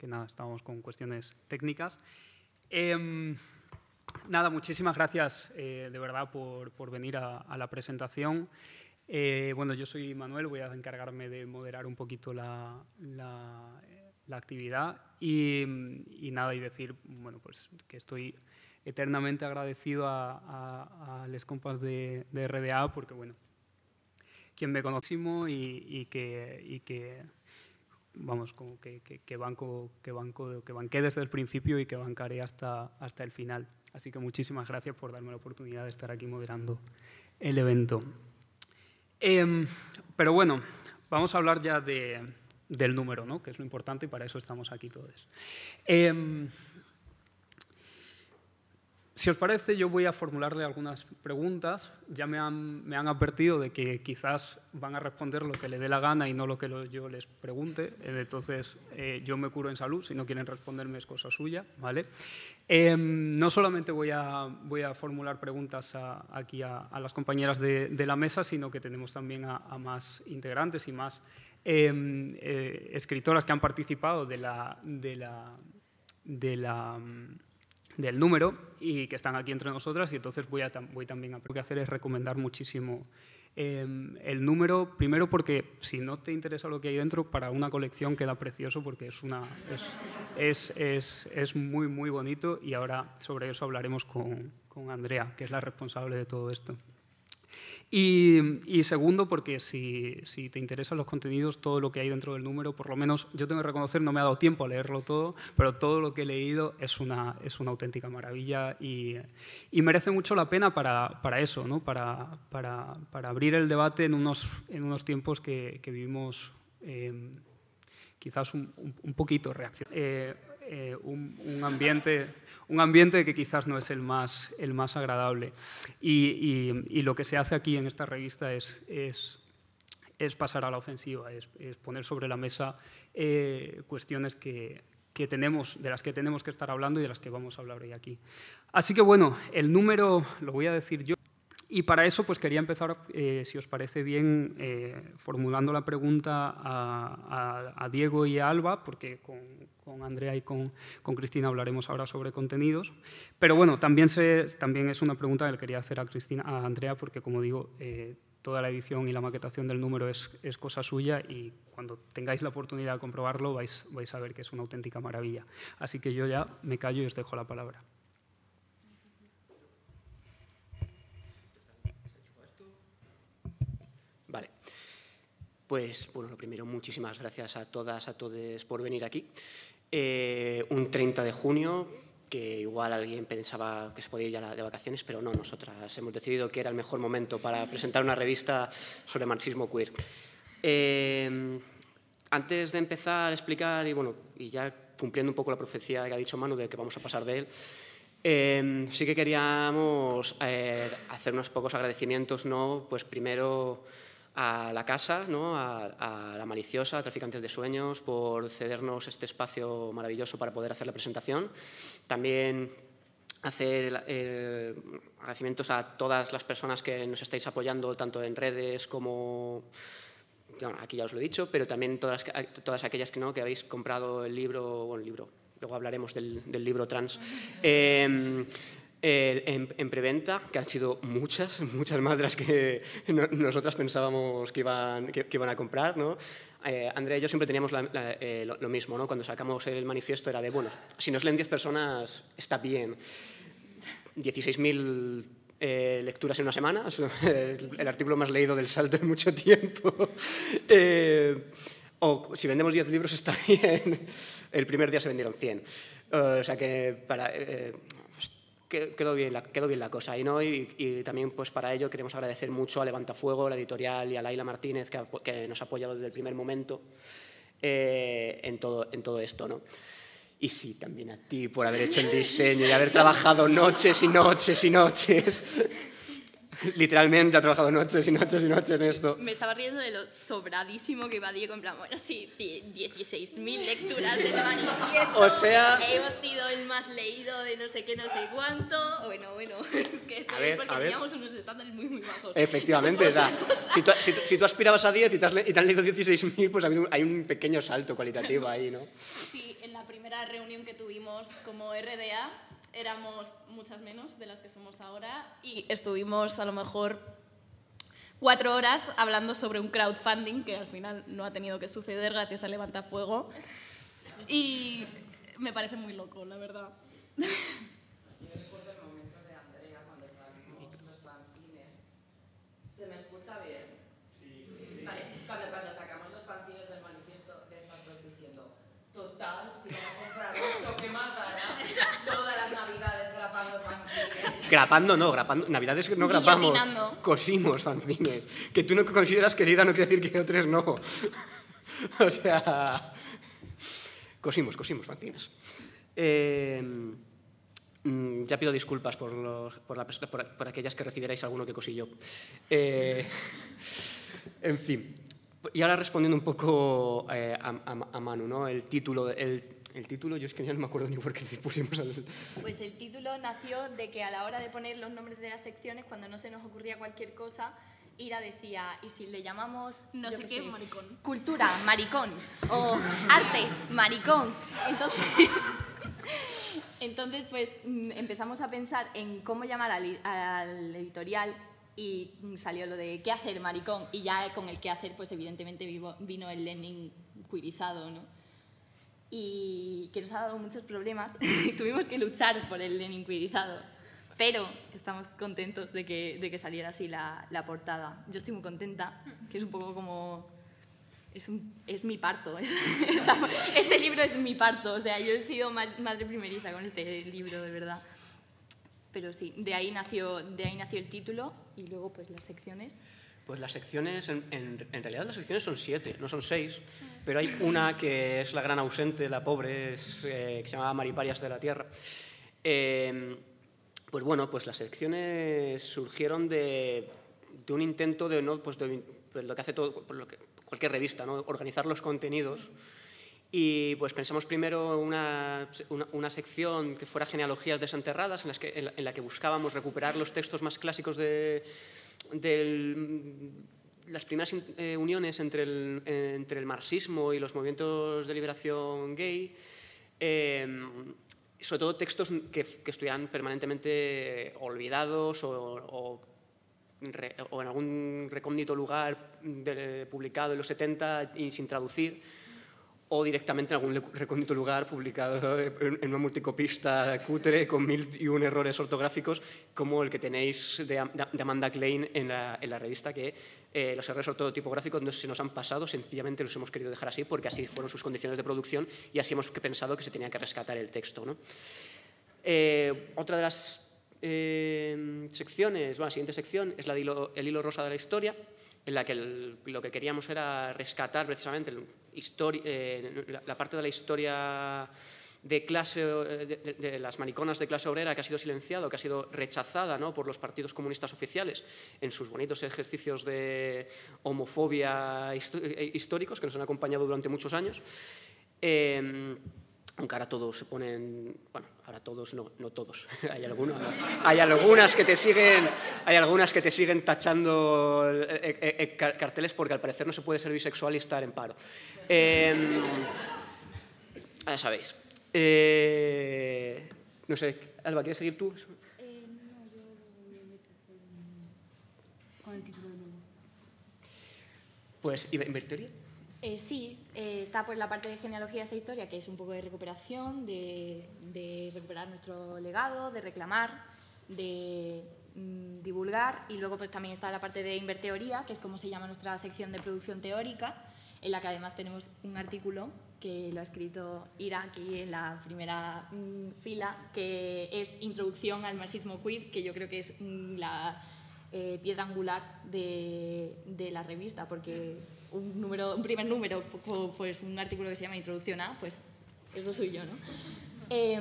que nada, estábamos con cuestiones técnicas. Em, nada, muchísimas gracias eh, de verdad por, por venir a, la presentación. Eh, bueno, yo soy Manuel, voy a encargarme de moderar un poquito la, la, actividad y, nada, y decir, bueno, pues que estoy eternamente agradecido a, a, los compas de, RDA porque, bueno, quien me conocimos y, y que, vamos, como que, que, banco, que, banco, que banqué desde el principio y que bancaré hasta, hasta el final. Así que muchísimas gracias por darme la oportunidad de estar aquí moderando el evento. Eh, pero bueno, vamos a hablar ya de, del número, ¿no? que es lo importante y para eso estamos aquí todos. Eh, si os parece, yo voy a formularle algunas preguntas. Ya me han, me han, advertido de que quizás van a responder lo que le dé la gana y no lo que lo, yo les pregunte. Entonces, eh, yo me curo en salud. Si no quieren responderme es cosa suya. ¿vale? Eh, no solamente voy a, voy a formular preguntas a, aquí a, a, las compañeras de, de, la mesa, sino que tenemos también a, más integrantes y más eh, escritoras que han participado de la... De la, de la del número y que están aquí entre nosotras y entonces voy, a, voy también a lo que hacer es recomendar muchísimo eh, el número, primero porque si no te interesa lo que hay dentro, para una colección queda precioso porque es, una, es, es, es, es muy, muy bonito y ahora sobre eso hablaremos con, con Andrea, que es la responsable de todo esto. Y, y, segundo, porque si, te interesan los contenidos, todo lo que hay dentro del número, por lo menos yo tengo que reconocer, no me ha dado tiempo a leerlo todo, pero todo lo que he leído es una, auténtica maravilla y, merece mucho la pena para, eso, para, abrir el debate en unos, tiempos que, vivimos eh, quizás un, un, un poquito reacción. Eh, eh, un, un, ambiente, un ambiente que quizás no es el más, el más agradable. Y, y, lo que se hace aquí en esta revista es, es, es pasar a la ofensiva, es, es poner sobre la mesa eh, cuestiones que, que tenemos, de las que tenemos que estar hablando y de las que vamos a hablar hoy aquí. Así que bueno, el número lo voy a decir yo. Y para eso pues quería empezar, eh, si os parece bien, eh, formulando la pregunta a, a, a, Diego y a Alba, porque con, con Andrea y con, con, Cristina hablaremos ahora sobre contenidos. Pero bueno, también, se, también es una pregunta que le quería hacer a, Cristina, a Andrea, porque como digo, eh, toda la edición y la maquetación del número es, es, cosa suya y cuando tengáis la oportunidad de comprobarlo vais, vais a ver que es una auténtica maravilla. Así que yo ya me callo y os dejo la palabra. Pues, bueno, lo primero, muchísimas gracias a todas, a todos por venir aquí. Eh, un 30 de junio, que igual alguien pensaba que se podía ir ya de vacaciones, pero no, nosotras hemos decidido que era el mejor momento para presentar una revista sobre marxismo queer. Eh, antes de empezar a explicar, y bueno, y ya cumpliendo un poco la profecía que ha dicho Manu de que vamos a pasar de él, eh, sí que queríamos hacer unos pocos agradecimientos, ¿no? Pues primero a la casa, ¿no? a, a, la maliciosa, a Traficantes de Sueños, por cedernos este espacio maravilloso para poder hacer la presentación. También hacer eh, agradecimientos a todas las personas que nos estáis apoyando, tanto en redes como... Bueno, aquí ya os lo he dicho, pero también todas, todas aquellas que no, que habéis comprado el libro, bueno, el libro, luego hablaremos del, del libro trans. Eh, eh, en, en, preventa, que han sido muchas, muchas más de las que no, nosotras pensábamos que iban, que, iban a comprar. ¿no? Eh, Andrea y yo siempre teníamos eh, lo, mismo, ¿no? cuando sacamos el manifiesto era de, bueno, si nos leen 10 personas está bien. 16.000 eh, lecturas en una semana, es el, artículo más leído del salto en mucho tiempo. O si vendemos 10 libros está bien, el primer día se vendieron 100. Uh, o sea que para, quedó bien la, quedó bien la cosa. Y, ¿no? Y, y, también pues, para ello queremos agradecer mucho a Levantafuego, la editorial, y a Laila Martínez, que, que nos ha apoyado desde el primer momento eh, en, todo, en todo esto. ¿no? Y sí, también a ti por haber hecho el diseño y haber trabajado noches y noches y noches. literalmente ha trabajado noches y noches y noches en esto. Me estaba riendo de lo sobradísimo que iba Diego, en plan, bueno, sí, 16.000 lecturas del manifiesto. O sea- Hemos sido el más leído de no sé qué, no sé cuánto. Bueno, bueno, que está A bien ver, porque a ver. teníamos unos estándares muy, muy bajos. Efectivamente, o sea, si tú, si si tú aspirabas a 10 y te has, le- y te han leído 16.000, pues hay un pequeño salto cualitativo ahí, ¿no? Sí, en la primera reunión que tuvimos como RDA éramos muchas menos de las que somos ahora y estuvimos a lo mejor cuatro horas hablando sobre un crowdfunding que al final no ha tenido que suceder gracias a Levantafuego y me parece muy loco, la verdad. Yo recuerdo el momento de Andrea cuando estábamos los fanzines. ¿Se me escucha bien? Vale, cuando, cuando sacamos los fanzines del manifiesto de estas dos diciendo, total, si van a Grapando no, grapando, Navidades no grapamos, Guillotinando. cosimos fanzines. Que tú no consideras querida no quiere decir que otros no. o sea, cosimos, cosimos fanzines. Eh, mm, ya pido disculpas por, los- por, la- por- por aquellas que recibierais alguno que cosí yo. Eh, en fin. Y ahora respondiendo un poco eh, a, a- a Manu, ¿no? El título, el, el título, yo es que ya no me acuerdo ni por qué pusimos el, Pues el título nació de que a la hora de poner los nombres de las secciones, cuando no se nos ocurría cualquier cosa, Ira decía, ¿y si le llamamos, No sé qué sé, maricón? Cultura, maricón. O arte, maricón. Entonces, entonces pues mm, empezamos a pensar en cómo llamar al, al editorial y salió lo de qué hacer, maricón. Y ya con el qué hacer, pues evidentemente vivo- vino el learning queerizado, ¿no? Y que nos ha dado muchos problemas. Tuvimos que luchar por el Lenin queerizado, pero estamos contentos de que, de que saliera así la, la portada. Yo estoy muy contenta, que es un poco como... Es, un- es mi parto. es- este libro es mi parto. O sea, yo he sido ma- madre primeriza con este libro, de verdad. Pero sí, de ahí nació, de ahí nació el título y luego pues las secciones. Pues las secciones, en, realidad las secciones son siete, no son seis, pero hay una que es la gran ausente, la pobre, eh, que se llama Mariparias de la Tierra. Eh, pues bueno, pues las secciones surgieron de, de un intento de, ¿no? pues de pues lo que hace todo, cualquier revista, ¿no? organizar los contenidos. Y pues pensamos primero una, una, sección que fuera genealogías desenterradas, en, las que, en la que buscábamos recuperar los textos más clásicos de, del- las primeras eh, uniones entre el, eh, entre el marxismo y los movimientos de liberación gay, eh, sobre todo textos que, que permanentemente olvidados o, o en algún recóndito lugar de- publicado en los 70 y sin traducir, o directamente en algún recóndito lugar publicado en una multicopista cutre con mil y un errores ortográficos, como el que tenéis de, Am- de Amanda Klein en la, en la revista, que eh, los errores ortotipográficos no se nos han pasado, sencillamente los hemos querido dejar así, porque así fueron sus condiciones de producción y así hemos pensado que se tenía que rescatar el texto. ¿no? Eh, otra de las eh, secciones, bueno, la siguiente sección es la de hilo- el hilo rosa de la historia, en la que el- lo que queríamos era rescatar precisamente el histori- eh, la, la parte de la historia de clase de, de- de las mariconas de clase obrera que ha sido silenciado, que ha sido rechazada ¿no? por los partidos comunistas oficiales en sus bonitos ejercicios de homofobia eh, históricos que nos han acompañado durante muchos años. Eh, aunque ahora todos se ponen, bueno, ahora todos, no, no todos, hay algunos, hay algunas que te siguen, hay algunas que te siguen tachando eh, eh, eh, car- carteles porque al parecer no se puede ser bisexual y estar en paro. Eh, ya sabéis. No sé, Alba, ¿quieres seguir tú? Pues, ¿y invertiría? Eh, sí, eh, está pues la parte de genealogía esa historia, que es un poco de recuperación, de, de recuperar nuestro legado, de reclamar, de mm, divulgar, y luego pues también está la parte de inverteoría, que es como se llama nuestra sección de producción teórica, en la que además tenemos un artículo que lo ha escrito Ira aquí en la primera mm, fila, que es Introducción al marxismo queer, que yo creo que es mm, la eh, piedra angular de, de la revista, porque un, número, un primer número, pu- pues un artículo que se llama Introducción a, pues es lo suyo, ¿no? Eh,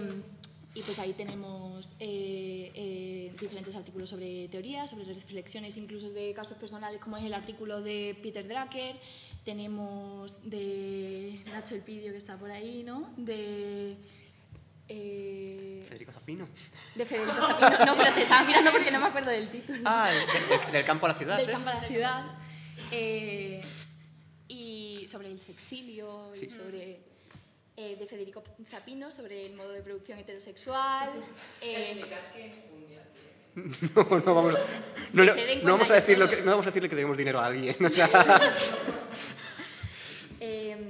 y pues ahí tenemos eh, eh, diferentes artículos sobre teorías, sobre reflexiones incluso de casos personales, como es el artículo de Peter Drucker, tenemos de Nacho Elpidio, que está por ahí, ¿no? De... Eh, Federico Zapino. De Federico Zapino. No, pero te estaba mirando porque no me acuerdo del título. Ah, del, campo a la ciudad. Del campo a la ciudad. y sobre el sexilio y sobre eh, de Federico Zapino sobre el modo de producción heterosexual. Eh, no, no vamos, no, no, vamos a decirle que, no vamos a decirle que debemos dinero a alguien. O sea. Em,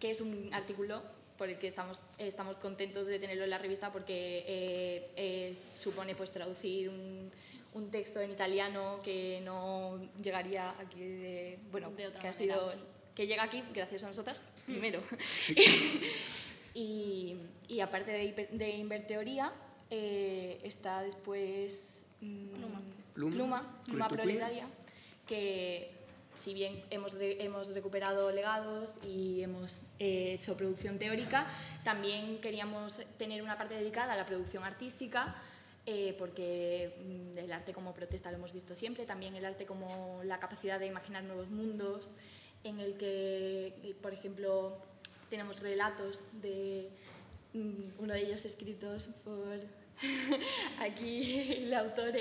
que es un artículo por el que estamos, estamos contentos de tenerlo en la revista porque eh, eh, supone pues, traducir un, un, texto en italiano que no llegaría aquí de, bueno, de otra que manera. ha sido que llega aquí gracias a nosotras, primero. y, y, aparte de, de Inverteoría, eh, está después mmm, Pluma, Pluma, Pluma Proletaria, que si bien hemos, hemos recuperado legados y hemos eh, hecho producción teórica, también queríamos tener una parte dedicada a la producción artística, eh, porque mm, el arte como protesta lo hemos visto siempre, también el arte como la capacidad de imaginar nuevos mundos, en el que, por ejemplo, tenemos relatos de mm, uno de ellos escritos por aquí el autor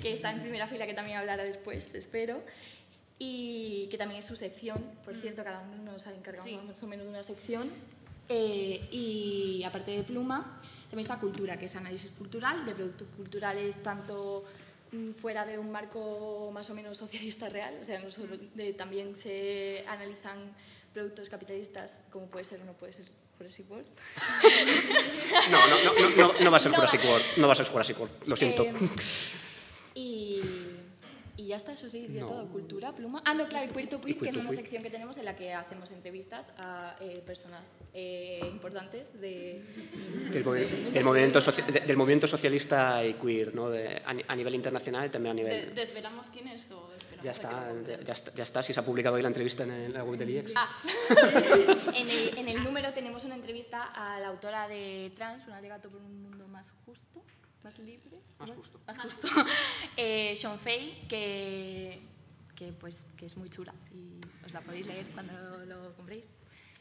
que está en primera fila, que también hablará después, espero, y que también es su sección, por cierto, cada uno nos ha encargado Sí. más o menos de una sección. Eh, y aparte de Pluma, también está Cultura, que es análisis cultural, de productos culturales tanto mm, fuera de un marco más o menos socialista real, o sea, no solo de- también se analizan productos capitalistas, como puede ser o no puede ser Jurassic World. No, no, no, no, no, va a ser Jurassic. World. No va a ser Jurassic World. Lo siento. Eh, ya está, eso sí, de No. todo. Cultura, pluma. Ah, no, claro, y Queer to Queer, Y que es una sección que tenemos en la que hacemos entrevistas a eh, personas eh, importantes de. del, movi- del movimiento de- del movimiento socialista y queer, ¿no? De- a, ni- a nivel internacional y también a De- nivel... ¿Desvelamos quién es o esperamos ya, está, ya, ya está, ya está, si se ha publicado hoy la entrevista en el- la web del IEX. Ah, en, el, en el número tenemos una entrevista a la autora de Trans, un alegato por un mundo más justo, más libre. Más justo. Más justo. eh, Sean Fay, que, que, pues, que es muy chula y os la podéis leer cuando lo, lo compréis.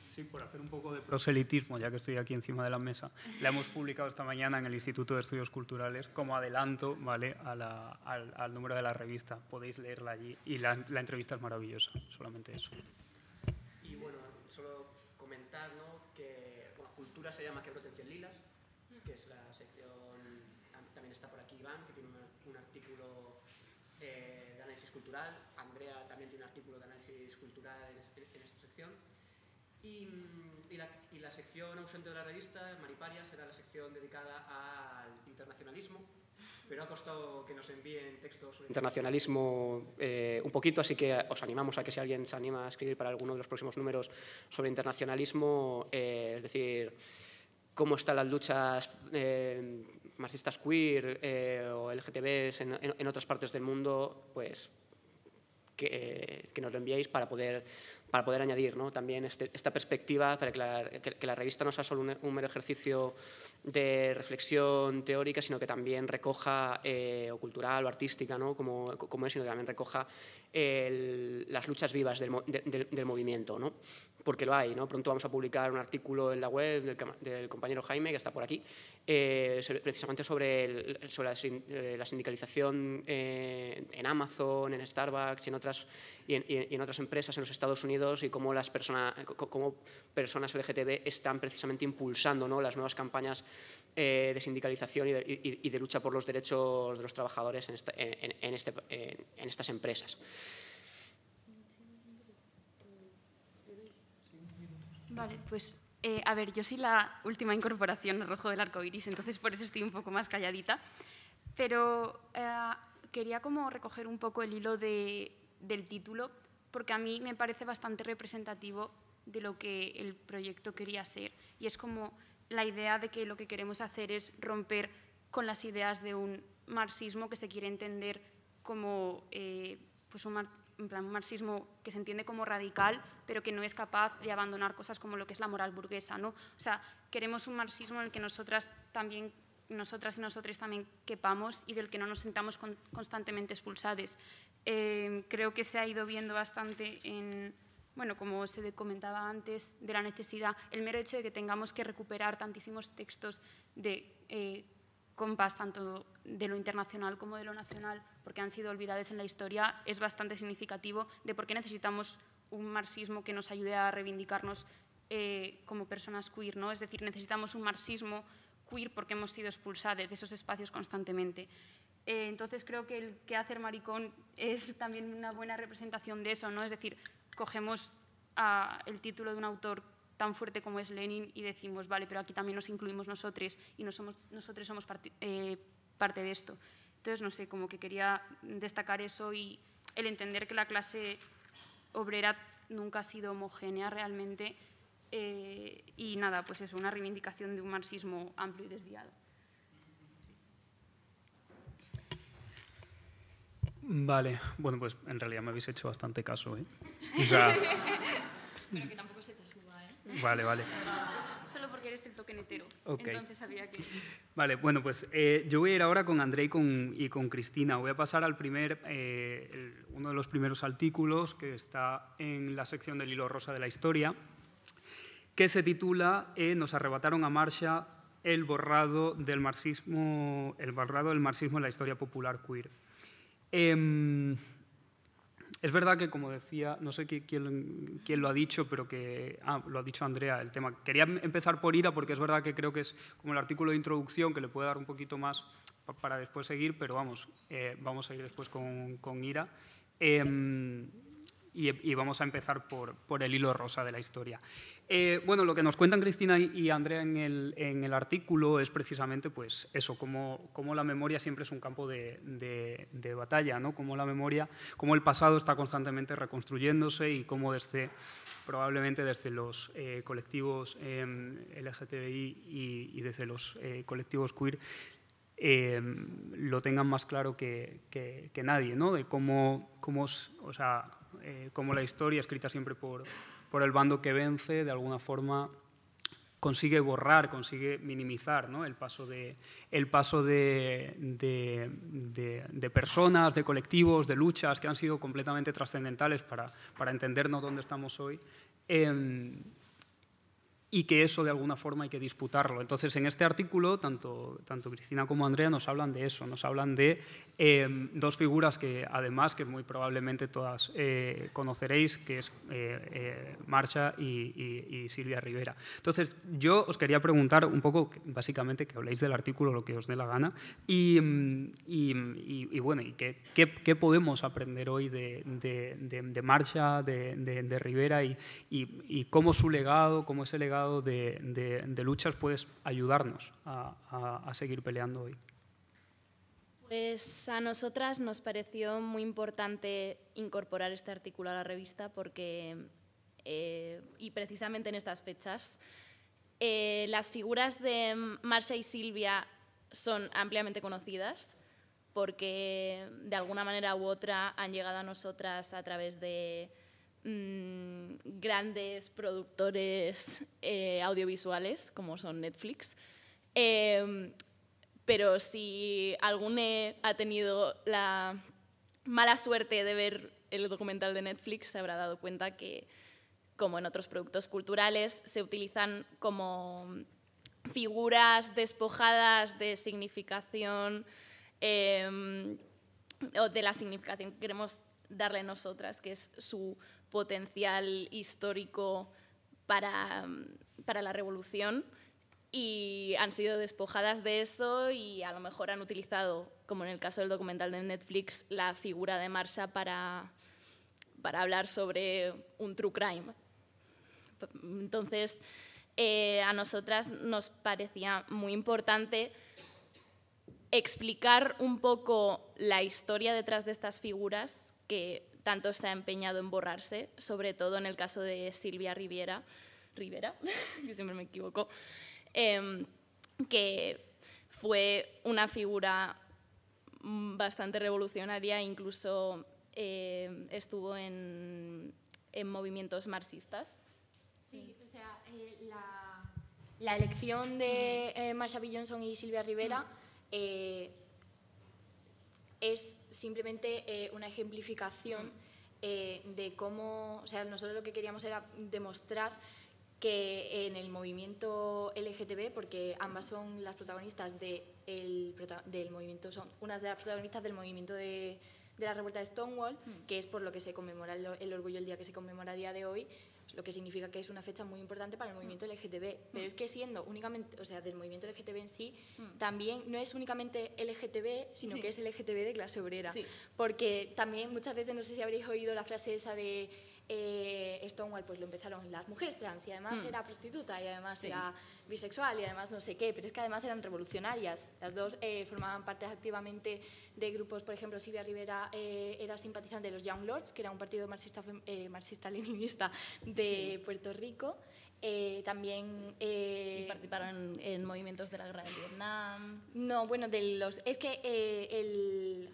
Sí, por hacer un poco de proselitismo, ya que estoy aquí encima de la mesa, la hemos publicado esta mañana en el Instituto de Estudios Culturales como adelanto ¿vale? a la- al, al número de la revista. Podéis leerla allí y la, la entrevista es maravillosa, solamente eso. Y bueno, solo comentar ¿no? que bueno, Cultura se llama Que broten 100 lilas, que es la sección, también está por aquí Iván, que tiene una- un artículo eh, de análisis cultural, Andrea también tiene un artículo de análisis cultural en, en esta sección, y, y la, y la sección ausente de la revista, Mariparia, será la sección dedicada al internacionalismo, pero ha costado que nos envíen textos sobre internacionalismo eh, un poquito, así que os animamos a que si alguien se anima a escribir para alguno de los próximos números sobre internacionalismo, eh, es decir, cómo están las luchas eh, marxistas queer eh, o LGTBs en, en- en otras partes del mundo, pues que, nos lo enviéis para poder, para poder añadir ¿no? también este- esta perspectiva, para que la, que- la revista no sea solo un mero ejercicio de reflexión teórica, sino que también recoja, eh, o cultural o artística, ¿no? como, como es, sino que también recoja el- las luchas vivas del, del- del movimiento, ¿no? porque lo hay. ¿no? Pronto vamos a publicar un artículo en la web del, del compañero Jaime, que está por aquí, eh, precisamente sobre, el- sobre la, eh, la sindicalización eh, en Amazon, en Starbucks y en, otras, y, en, y en otras empresas en los Estados Unidos y cómo las persona- co- cómo personas LGTB están precisamente impulsando ¿no? las nuevas campañas eh, de sindicalización y de, y- y de lucha por los derechos de los trabajadores en, esta- en- en este- en- estas empresas. Vale, pues eh, a ver, yo soy la última incorporación al Rojo del Arco Iris, entonces por eso estoy un poco más calladita. Pero eh, quería como recoger un poco el hilo de- del título, porque a mí me parece bastante representativo de lo que el proyecto quería ser. Y es como la idea de que lo que queremos hacer es romper con las ideas de un marxismo que se quiere entender como eh, pues un, marxismo que se entiende como radical, pero que no es capaz de abandonar cosas como lo que es la moral burguesa. ¿no? O sea, queremos un marxismo en el que nosotras también nosotras y nosotros también quepamos y del que no nos sintamos constantemente expulsadas. Eh, creo que se ha ido viendo bastante en, bueno, como se comentaba antes, de la necesidad, el mero hecho de que tengamos que recuperar tantísimos textos de eh, compas, tanto de lo internacional como de lo nacional, porque han sido olvidados en la historia, es bastante significativo de por qué necesitamos un marxismo que nos ayude a reivindicarnos eh, como personas queer. ¿no? Es decir, necesitamos un marxismo queer porque hemos sido expulsados de esos espacios constantemente. Eh, entonces creo que el que hacer maricón es también una buena representación de eso, ¿no? Es decir, cogemos el título de un autor tan fuerte como es Lenin y decimos, vale, pero aquí también nos incluimos nosotros y nosotros somos eh, parte de esto. Entonces, no sé, como que quería destacar eso y el entender que la clase obrera nunca ha sido homogénea realmente eh, y nada, pues es una reivindicación de un marxismo amplio y desviado. Vale, bueno, pues en realidad me habéis hecho bastante caso, ¿eh? Pero que tampoco se te suba, ¿eh? Vale, vale. Solo porque eres el toquenetero. Entonces había que... Vale, bueno, pues eh, yo voy a ir ahora con André y con, y con Cristina. Voy a pasar al primer, eh, uno de los primeros artículos que está en la sección del hilo rosa de la historia, que se titula eh, Nos arrebataron a marcha el borrado del marxismo, el borrado del marxismo en la historia popular queer. Em, es verdad que, como decía, no sé quién, quién, lo ha dicho, pero que ah, lo ha dicho Andrea, el tema. Quería empezar por Ira porque es verdad que creo que es como el artículo de introducción que le puede dar un poquito más para después seguir, pero vamos, eh, vamos a ir después con, con Ira. Em, y, vamos a empezar por, por, el hilo rosa de la historia. Eh, bueno, lo que nos cuentan Cristina y, Andrea en el, en el, artículo es precisamente pues, eso, cómo, cómo, la memoria siempre es un campo de, de, batalla, ¿no? cómo la memoria, cómo el pasado está constantemente reconstruyéndose y cómo desde, probablemente desde los eh, colectivos em, LGTBI y, y, desde los eh, colectivos queer em, lo tengan más claro que, que, que, nadie, ¿no? de cómo, cómo o sea, eh, como la historia, escrita siempre por, por el bando que vence, de alguna forma consigue borrar, consigue minimizar el paso, de, el paso de, de, personas, de colectivos, de luchas que han sido completamente trascendentales para, para entendernos dónde estamos hoy. Eh, y que eso de alguna forma hay que disputarlo. Entonces, en este artículo, tanto, tanto Cristina como Andrea nos hablan de eso, nos hablan de em, dos figuras que además, que muy probablemente todas eh, conoceréis, que es eh, eh, Marcha y, Silvia Rivera. Entonces, yo os quería preguntar un poco, básicamente, que habléis del artículo lo que os dé la gana, y, y bueno, y qué, qué, podemos aprender hoy de, de, de Marcha, de, Rivera, y, cómo su legado, cómo ese legado de, luchas puedes ayudarnos a, seguir peleando hoy? Pues a nosotras nos pareció muy importante incorporar este artículo a la revista porque, eh, y precisamente en estas fechas, eh, las figuras de Marcia y Silvia son ampliamente conocidas porque de alguna manera u otra han llegado a nosotras a través de Mm, grandes productores eh, audiovisuales, como son Netflix. Em, pero si alguno ha tenido la mala suerte de ver el documental de Netflix, se habrá dado cuenta que, como en otros productos culturales, se utilizan como figuras despojadas de significación em, o de la significación que queremos darle nosotras, que es su potencial histórico para, para la revolución y han sido despojadas de eso y a lo mejor han utilizado, como en el caso del documental de Netflix, la figura de Marsha para, para hablar sobre un true crime. Entonces, eh, a nosotras nos parecía muy importante explicar un poco la historia detrás de estas figuras que tanto se ha empeñado en borrarse, sobre todo en el caso de Silvia Riviera, Rivera, yo siempre me equivoco, em, que fue una figura bastante revolucionaria, incluso eh, estuvo en, en movimientos marxistas. Sí, o sea, eh, la, la, elección de eh, Marsha B. Johnson y Silvia Rivera eh, es simplemente eh, una ejemplificación eh, de cómo, o sea, nosotros lo que queríamos era demostrar que en el movimiento LGTB, porque ambas son las protagonistas de el, del movimiento, son unas de las protagonistas del movimiento de, de la revuelta de Stonewall, que es por lo que se conmemora el, el, orgullo el día que se conmemora a día de hoy, lo que significa que es una fecha muy importante para el movimiento LGTB. Pero es que siendo únicamente, o sea, del movimiento LGTB en sí, también no es únicamente LGTB, sino Sí. que es LGTB de clase obrera. Sí. Porque también muchas veces, no sé si habréis oído la frase esa de eh, Stonewall, pues lo empezaron las mujeres trans y además Mm. era prostituta y además Sí. era bisexual y además no sé qué, pero es que además eran revolucionarias. Las dos eh, formaban parte activamente de grupos, por ejemplo, Silvia Rivera eh, era simpatizante de los Young Lords, que era un partido marxista, fem- eh, marxista-leninista de Puerto Rico. Eh, también... eh, Y participaron en, en movimientos de la guerra de Vietnam. no, bueno, de los. Es que eh, el,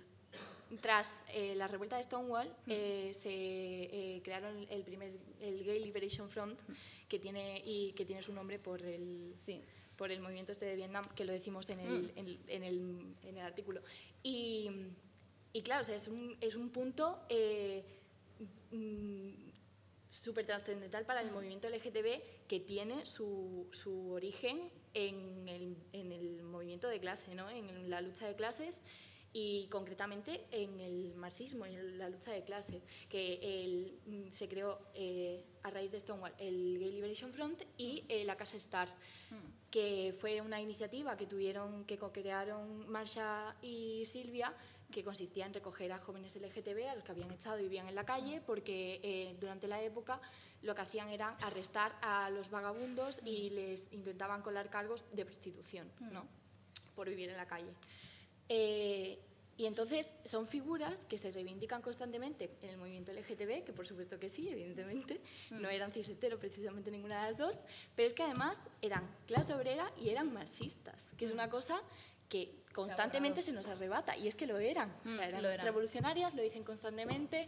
tras eh, la revuelta de Stonewall eh, se eh, crearon el primer el Gay Liberation Front que tiene y que tiene su nombre por el Sí. por el movimiento este de Vietnam que lo decimos en el, en, en el, en el artículo. Y, y claro o sea, es un es un punto eh, mm, súper trascendental para el movimiento LGTB que tiene su, su origen en el, en el movimiento de clase, ¿no? en la lucha de clases y concretamente en el marxismo y en la lucha de clases, que el- mm, se creó eh, a raíz de Stonewall el Gay Liberation Front y eh, la Casa Star, que fue una iniciativa que tuvieron, que co-crearon Marsha y Silvia, que consistía en recoger a jóvenes LGTB, a los que habían echado y vivían en la calle, porque eh, durante la época lo que hacían era arrestar a los vagabundos y les intentaban colar cargos de prostitución, ¿no? por vivir en la calle. Eh, y entonces son figuras que se reivindican constantemente en el movimiento LGTB, que por supuesto que sí, evidentemente, no eran cis-hetero precisamente ninguna de las dos, pero es que además eran clase obrera y eran marxistas, que es una cosa que constantemente se, nos arrebata, y es que lo eran, o sea, Mm, eran lo eran. revolucionarias, lo dicen constantemente,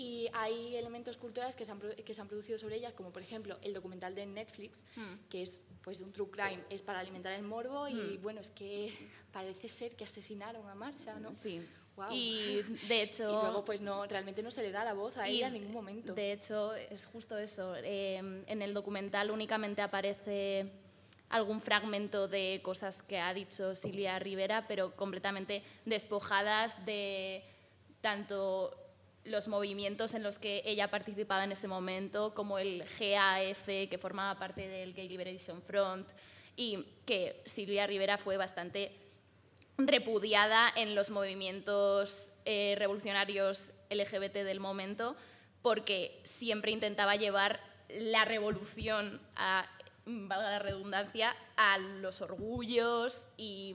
y hay elementos culturales que se, han, que se han producido sobre ellas, como por ejemplo el documental de Netflix, Mm. que es pues un true crime, es para alimentar el morbo, y bueno, es que parece ser que asesinaron a Marsha, ¿no? Sí. Guau. Y de hecho... Y luego pues no, realmente no se le da la voz a ella en ningún momento. De hecho, es justo eso. eh, en el documental únicamente aparece algún fragmento de cosas que ha dicho Silvia Rivera, pero completamente despojadas de tanto los movimientos en los que ella participaba en ese momento, como el GAF, que formaba parte del Gay Liberation Front, y que Silvia Rivera fue bastante repudiada en los movimientos eh, revolucionarios LGBT del momento porque siempre intentaba llevar la revolución, a, valga la redundancia, a los orgullos y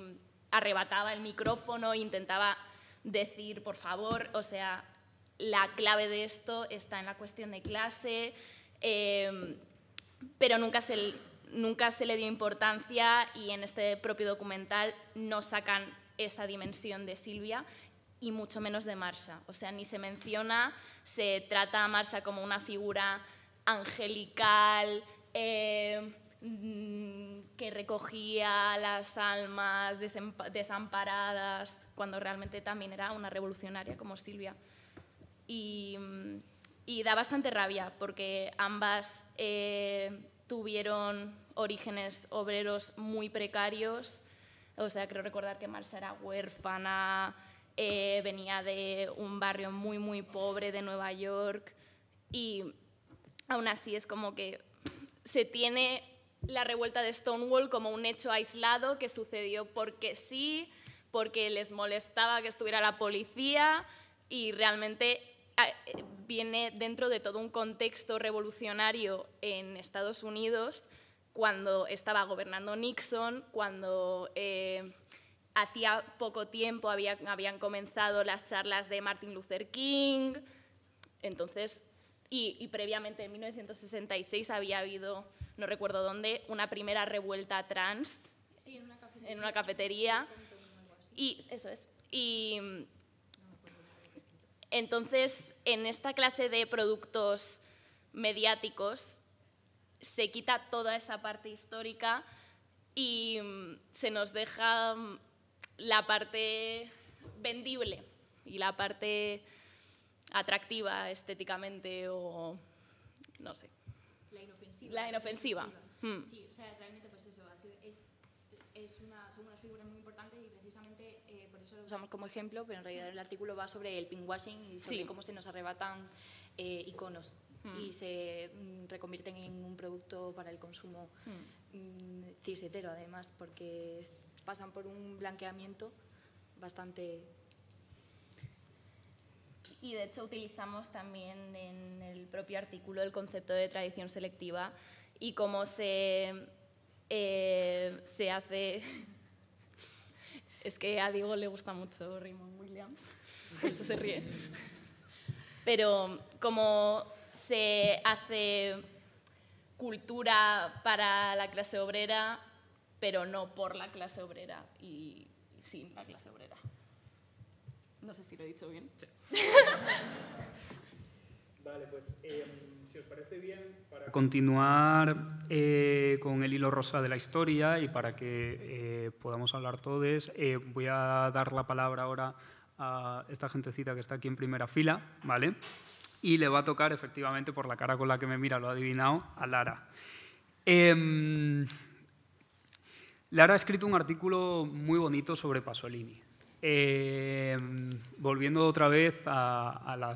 arrebataba el micrófono e intentaba decir, por favor, o sea, la clave de esto está en la cuestión de clase, eh, pero nunca se, nunca se le dio importancia y en este propio documental no sacan esa dimensión de Silvia y mucho menos de Marsha. O sea, ni se menciona, se trata a Marsha como una figura angelical, eh, mm, que recogía las almas desamparadas, cuando realmente también era una revolucionaria como Silvia y, y da bastante rabia porque ambas eh, tuvieron orígenes obreros muy precarios. O sea, creo recordar que Marsha era huérfana, eh, venía de un barrio muy, muy pobre de Nueva York y aún así es como que se tiene la revuelta de Stonewall como un hecho aislado que sucedió porque sí, porque les molestaba que estuviera la policía y realmente viene dentro de todo un contexto revolucionario en Estados Unidos cuando estaba gobernando Nixon, cuando eh, hacía poco tiempo había- habían comenzado las charlas de Martin Luther King, entonces, y, y previamente en 1966 había habido, no recuerdo dónde, una primera revuelta trans Sí, en una cafetería. en una cafetería. Y eso es. Y Entonces, en esta clase de productos mediáticos se quita toda esa parte histórica y mm, se nos deja mm, la parte vendible y la parte atractiva estéticamente o no sé. La inofensiva. La inofensiva. Mm. Sí, o sea, realmente pues eso, ha sido- es, es una, son unas figuras muy importantes y precisamente eh, por eso lo usamos como ejemplo, pero en realidad el artículo va sobre el pinkwashing y sobre Sí. cómo se nos arrebatan eh, iconos Mm. y se mm, reconvierten en un producto para el consumo mm, cisetero además, porque pasan por un blanqueamiento bastante... Y de hecho utilizamos también en el propio artículo el concepto de tradición selectiva y cómo se, eh, se hace... Es que a Diego le gusta mucho Raymond Williams, por eso se ríe. Pero cómo se hace cultura para la clase obrera, pero no por la clase obrera y sin la clase obrera. No sé si lo he dicho bien. Vale, pues si os parece bien, para continuar eh, con el hilo rosa de la historia y para que eh, podamos hablar todos, eh, voy a dar la palabra ahora a esta gentecita que está aquí en primera fila, ¿vale? Y le va a tocar, efectivamente, por la cara con la que me mira, lo ha adivinado, a Lara. Em, Lara ha escrito un artículo muy bonito sobre Pasolini. Eh, volviendo otra vez a,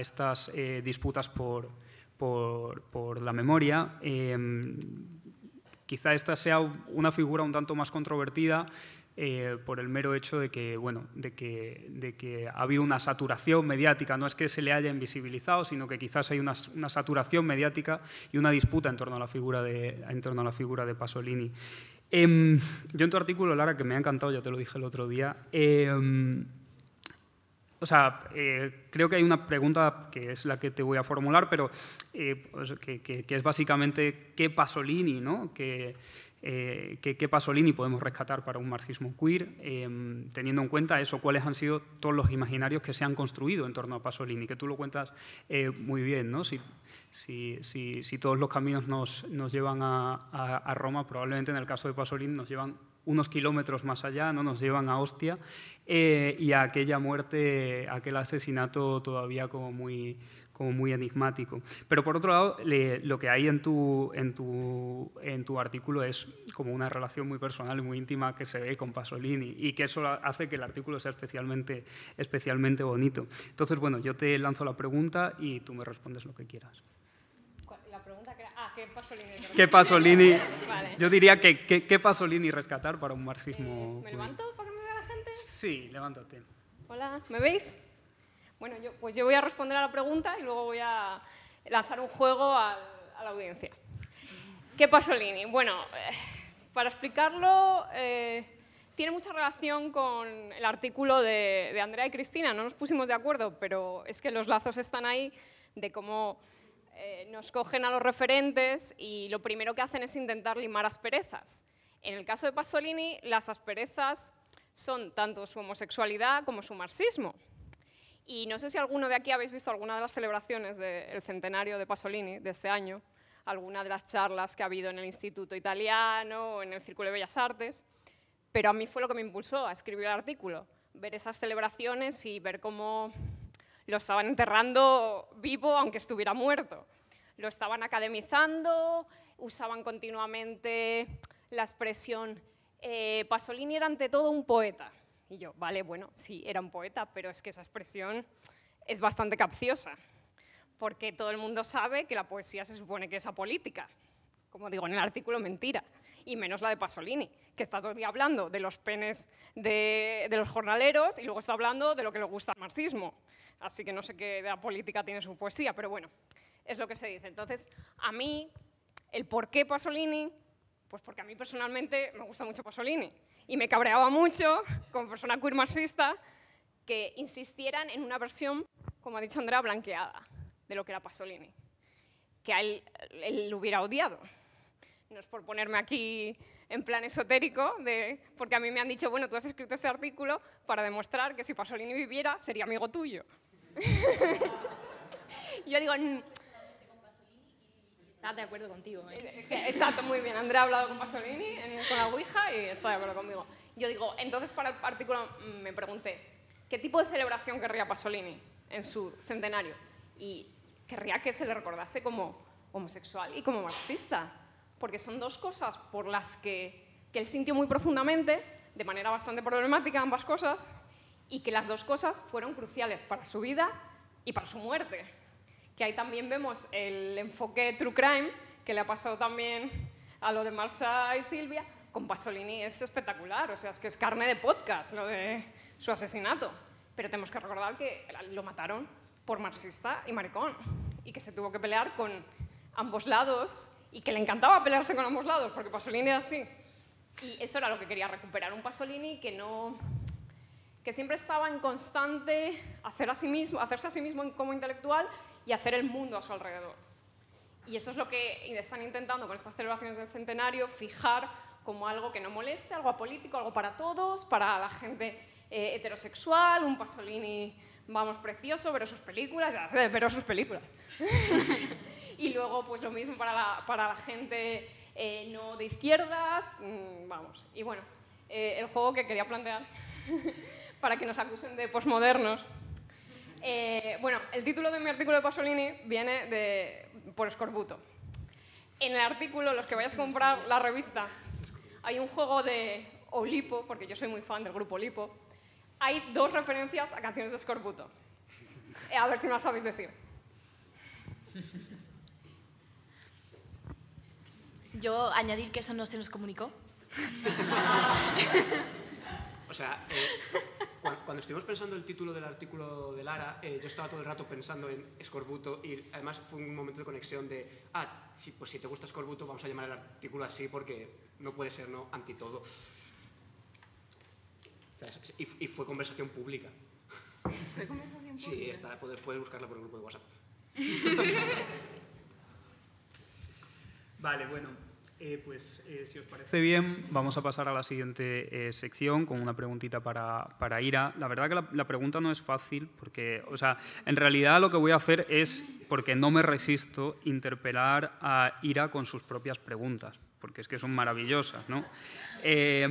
estas disputas por, por- por la memoria, eh, quizá esta sea una figura un tanto más controvertida eh, por el mero hecho de que, bueno, de, que, de que ha habido una saturación mediática. No es que se le haya invisibilizado, sino que quizás hay una, una saturación mediática y una disputa en torno a la figura de, en torno a la figura de Pasolini. Em, yo en tu artículo, Lara, que me ha encantado, ya te lo dije el otro día, em, o sea, eh, creo que hay una pregunta que es la que te voy a formular, pero eh, pues, que, que- que es básicamente qué Pasolini, ¿no? Que, eh, qué- qué Pasolini podemos rescatar para un marxismo queer, eh, teniendo en cuenta eso, cuáles han sido todos los imaginarios que se han construido en torno a Pasolini, que tú lo cuentas eh, muy bien, ¿no? Si, si- si- si todos los caminos nos, nos llevan a, a- a Roma, probablemente en el caso de Pasolini nos llevan unos kilómetros más allá, no nos llevan a Ostia, eh, y a aquella muerte, aquel asesinato todavía como muy, como muy enigmático. Pero por otro lado, lo que hay en tu, en, tu, en tu artículo es como una relación muy personal y muy íntima que se ve con Pasolini y que eso hace que el artículo sea especialmente, especialmente bonito. Entonces, bueno, yo te lanzo la pregunta y tú me respondes lo que quieras. La pregunta que era, ah, ¿qué Pasolini? ¿Qué Pasolini? Vale. Yo diría que ¿qué, qué Pasolini rescatar para un marxismo? ¿Me queer? levanto para que me vea la gente? Sí, levántate. Hola, ¿me veis? Bueno, yo, pues yo voy a responder a la pregunta y luego voy a lanzar un juego al- a la audiencia. ¿Qué Pasolini? Bueno, eh, para explicarlo, eh, tiene mucha relación con el artículo de, de Andrea y Cristina. No nos pusimos de acuerdo, pero es que los lazos están ahí de cómo eh, nos cogen a los referentes y lo primero que hacen es intentar limar asperezas. En el caso de Pasolini, las asperezas son tanto su homosexualidad como su marxismo. Y no sé si alguno de aquí habéis visto alguna de las celebraciones del centenario de Pasolini de este año, alguna de las charlas que ha habido en el Instituto Italiano o en el Círculo de Bellas Artes, pero a mí fue lo que me impulsó a escribir el artículo, ver esas celebraciones y ver cómo lo estaban enterrando vivo aunque estuviera muerto. Lo estaban academizando, usaban continuamente la expresión eh, Pasolini era ante todo un poeta. Y yo, vale, bueno, sí, era un poeta, pero es que esa expresión es bastante capciosa, porque todo el mundo sabe que la poesía se supone que es apolítica. Como digo en el artículo, mentira. Y menos la de Pasolini, que está todo hablando de los penes de, de los jornaleros y luego está hablando de lo que le gusta al marxismo. Así que no sé qué de la política tiene su poesía, pero bueno, es lo que se dice. Entonces, a mí, el por qué Pasolini, pues porque a mí personalmente me gusta mucho Pasolini y me cabreaba mucho como persona queer marxista que insistieran en una versión, como ha dicho Andrea, blanqueada de lo que era Pasolini, que a él, él lo hubiera odiado. No es por ponerme aquí en plan esotérico, de, porque a mí me han dicho, bueno, tú has escrito este artículo para demostrar que si Pasolini viviera sería amigo tuyo. yo digo, "Mm, Estás de acuerdo contigo. ¿eh? Exacto, muy bien. Andrea ha hablado con Pasolini, con la Ouija y está de acuerdo conmigo. Yo digo, entonces para el artículo mm, me pregunté, ¿qué tipo de celebración querría Pasolini en su centenario? Y querría que se le recordase como homosexual y como marxista, porque son dos cosas por las que, que él sintió muy profundamente, de manera bastante problemática ambas cosas, y que las dos cosas fueron cruciales para su vida y para su muerte que ahí también vemos el enfoque true crime que le ha pasado también a lo de Marsa y Silvia. Con Pasolini es espectacular, o sea, es que es carne de podcast lo de su asesinato. Pero tenemos que recordar que lo mataron por marxista y maricón y que se tuvo que pelear con ambos lados y que le encantaba pelearse con ambos lados porque Pasolini era así. Y eso era lo que quería recuperar, un Pasolini que no, que siempre estaba en constante hacer a sí mismo, hacerse a sí mismo como intelectual y hacer el mundo a su alrededor. Y eso es lo que están intentando con estas celebraciones del centenario, fijar como algo que no moleste, algo apolítico, algo para todos, para la gente eh, heterosexual, un Pasolini, vamos, precioso, ver sus películas, ver sus películas. y luego, pues lo mismo para la, para la gente eh, no de izquierdas, mm, vamos. Y bueno, eh, el juego que quería plantear, para que nos acusen de posmodernos, eh, bueno, el título de mi artículo de Pasolini viene de, por Scorbuto. En el artículo, los que vayáis a comprar la revista, hay un juego de Olipo, porque yo soy muy fan del grupo Olipo. Hay dos referencias a canciones de Scorbuto. Eh, a ver si me las sabéis decir. Yo añadir que eso no se nos comunicó. O sea, eh, cuan- cuando, estuvimos pensando el título del artículo de Lara, eh, yo estaba todo el rato pensando en Escorbuto y además fue un momento de conexión de, ah, sí, pues si te gusta Escorbuto vamos a llamar el artículo así porque no puede ser no anti todo. O sea, es- y, y fue conversación pública. ¿Fue conversación Sí, está, puedes, puedes buscarla por el grupo de WhatsApp. Vale, bueno, eh, pues eh, si os parece bien, vamos a pasar a la siguiente eh, sección con una preguntita para, para Ira. La verdad que la, pregunta no es fácil, porque, o sea, en realidad lo que voy a hacer es, porque no me resisto, interpelar a Ira con sus propias preguntas, porque es que son maravillosas, ¿no? Eh,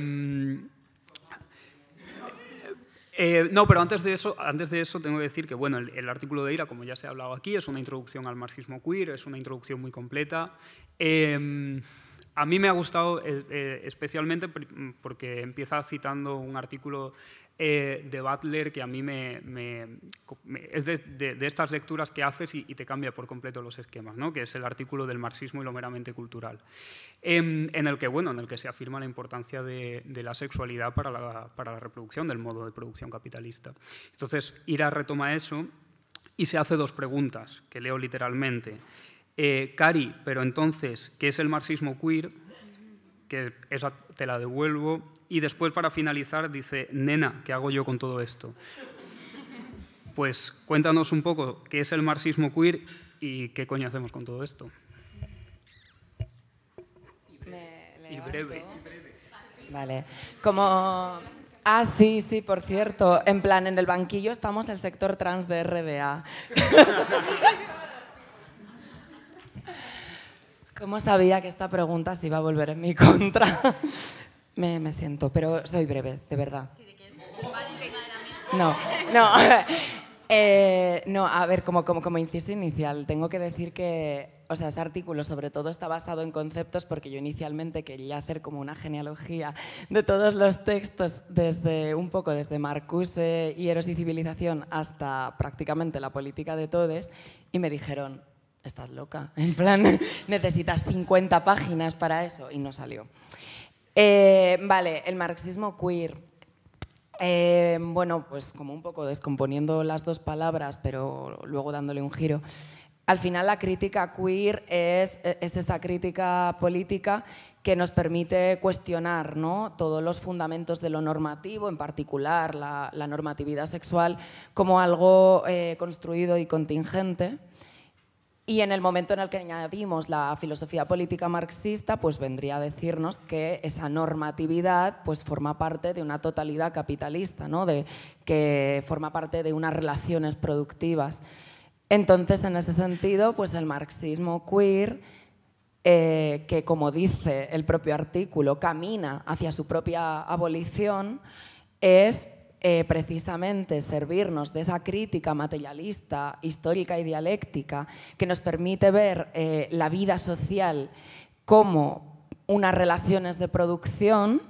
no, pero antes de, eso, antes de eso tengo que decir que bueno, el, artículo de Ira, como ya se ha hablado aquí, es una introducción al marxismo queer, es una introducción muy completa. Eh, a mí me ha gustado eh, eh, especialmente porque empieza citando un artículo eh, de Butler que a mí me, es de, estas lecturas que haces y, te cambia por completo los esquemas, ¿no? que es el artículo del marxismo y lo meramente cultural, em, en el que bueno, en el que se afirma la importancia de, de la sexualidad para la, para la reproducción del modo de producción capitalista. Entonces, Ira retoma eso y se hace dos preguntas que leo literalmente. Eh, Cari, pero entonces, ¿qué es el marxismo queer? Que esa te la devuelvo. Y después, para finalizar, dice, nena, ¿qué hago yo con todo esto? Pues cuéntanos un poco qué es el marxismo queer y qué coño hacemos con todo esto. Y breve. Vale. Como... Ah, sí, sí, por cierto. En plan, en el banquillo estamos el sector trans de RDA. ¿Cómo sabía que esta pregunta se iba a volver en mi contra? me, me siento, pero soy breve, de verdad. No, no. Eh, no, a ver, como, como, como inciso inicial, tengo que decir que, o sea, ese artículo sobre todo está basado en conceptos porque yo inicialmente quería hacer como una genealogía de todos los textos, desde un poco desde Marcuse y Eros y Civilización hasta prácticamente la política de todes, y me dijeron, estás loca, en plan, necesitas 50 páginas para eso, y no salió. Eh, vale, el marxismo queer. Eh, bueno, pues como un poco descomponiendo las dos palabras, pero luego dándole un giro. Al final la crítica queer es, es esa crítica política que nos permite cuestionar ¿no? todos los fundamentos de lo normativo, en particular la, normatividad sexual, como algo eh, construido y contingente Y en el momento en el que añadimos la filosofía política marxista, pues vendría a decirnos que esa normatividad pues forma parte de una totalidad capitalista, ¿no? de, que forma parte de unas relaciones productivas. Entonces, en ese sentido, pues el marxismo queer, eh, que como dice el propio artículo, camina hacia su propia abolición, es eh, precisamente servirnos de esa crítica materialista, histórica y dialéctica que nos permite ver eh, la vida social como unas relaciones de producción,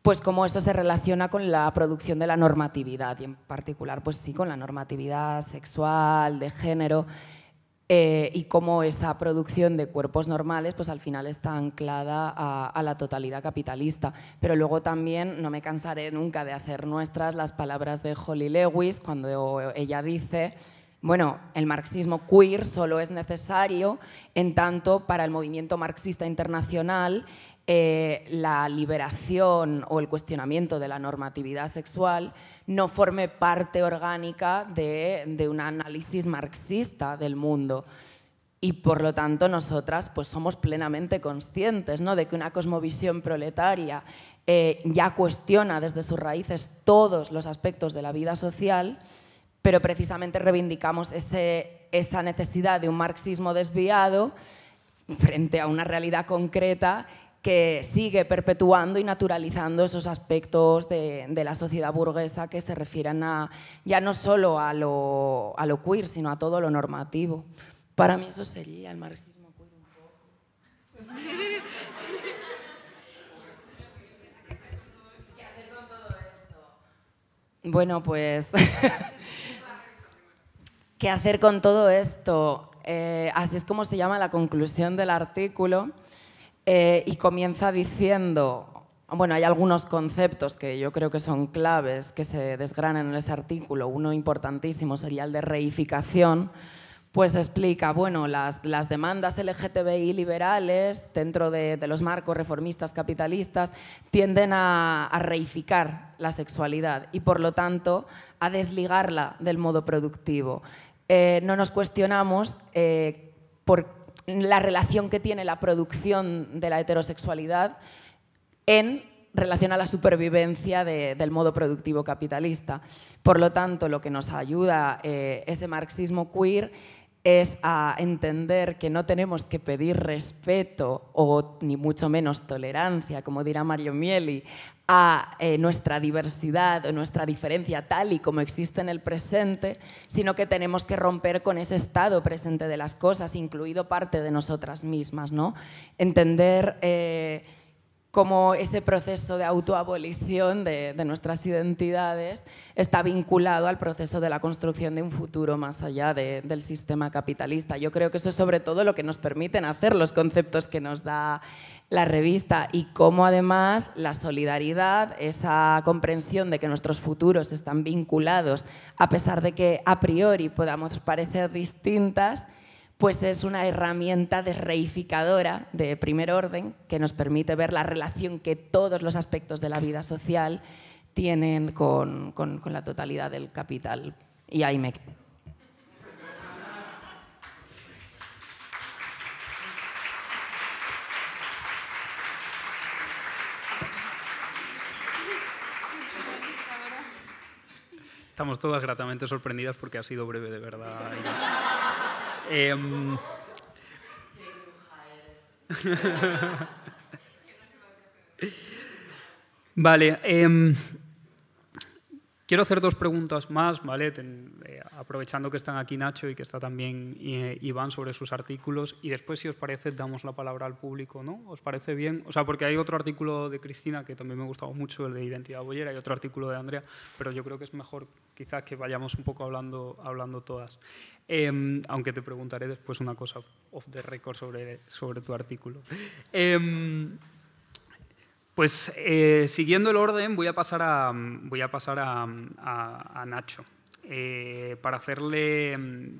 pues cómo eso se relaciona con la producción de la normatividad y en particular pues sí con la normatividad sexual, de género eh, y cómo esa producción de cuerpos normales pues al final está anclada a, la totalidad capitalista. Pero luego también no me cansaré nunca de hacer nuestras las palabras de Holly Lewis cuando ella dice bueno, el marxismo queer solo es necesario en tanto para el movimiento marxista internacional eh, la liberación o el cuestionamiento de la normatividad sexual no forme parte orgánica de, un análisis marxista del mundo. Y por lo tanto nosotras pues, somos plenamente conscientes ¿no? de que una cosmovisión proletaria eh, ya cuestiona desde sus raíces todos los aspectos de la vida social, pero precisamente reivindicamos esa necesidad de un marxismo desviado frente a una realidad concreta que sigue perpetuando y naturalizando esos aspectos de, la sociedad burguesa que se refieren a, ya no solo a lo, a lo, queer, sino a todo lo normativo. Para mí eso sería el marxismo queer un poco. Bueno, pues, ¿qué hacer con todo esto? Eh, así es como se llama la conclusión del artículo. Eh, y comienza diciendo, bueno, hay algunos conceptos que yo creo que son claves que se desgranan en ese artículo. Uno importantísimo sería el de reificación, pues explica, bueno, las, demandas LGTBI liberales dentro de, los marcos reformistas capitalistas tienden a, reificar la sexualidad y por lo tanto a desligarla del modo productivo. Eh, no nos cuestionamos eh, por la relación que tiene la producción de la heterosexualidad en relación a la supervivencia del modo productivo capitalista. Por lo tanto, lo que nos ayuda eh, ese marxismo queer es a entender que no tenemos que pedir respeto o ni mucho menos tolerancia, como dirá Mario Mieli, a eh, nuestra diversidad o nuestra diferencia tal y como existe en el presente, sino que tenemos que romper con ese estado presente de las cosas, incluido parte de nosotras mismas. ¿no? Entender eh, cómo ese proceso de autoabolición de, nuestras identidades está vinculado al proceso de la construcción de un futuro más allá del sistema capitalista. Yo creo que eso es sobre todo lo que nos permiten hacer los conceptos que nos da la revista y cómo además la solidaridad, esa comprensión de que nuestros futuros están vinculados, a pesar de que a priori podamos parecer distintas, pues es una herramienta desreificadora de primer orden que nos permite ver la relación que todos los aspectos de la vida social tienen con, con la totalidad del capital. Y ahí me quedo. Estamos todas gratamente sorprendidas porque ha sido breve, de verdad. Em, vale. Eh, Quiero hacer dos preguntas más, ¿vale? Eh, aprovechando que están aquí Nacho y que está también eh, Iván sobre sus artículos. Y después, si os parece, damos la palabra al público, ¿no? ¿Os parece bien? O sea, porque hay otro artículo de Cristina que también me gustaba mucho, el de Identidad Bollera, y otro artículo de Andrea, pero yo creo que es mejor quizás que vayamos un poco hablando, hablando todas. Em, aunque te preguntaré después una cosa off the record sobre, sobre tu artículo. Pues eh, siguiendo el orden voy a pasar a, voy a, pasar a, Nacho eh, para, hacerle,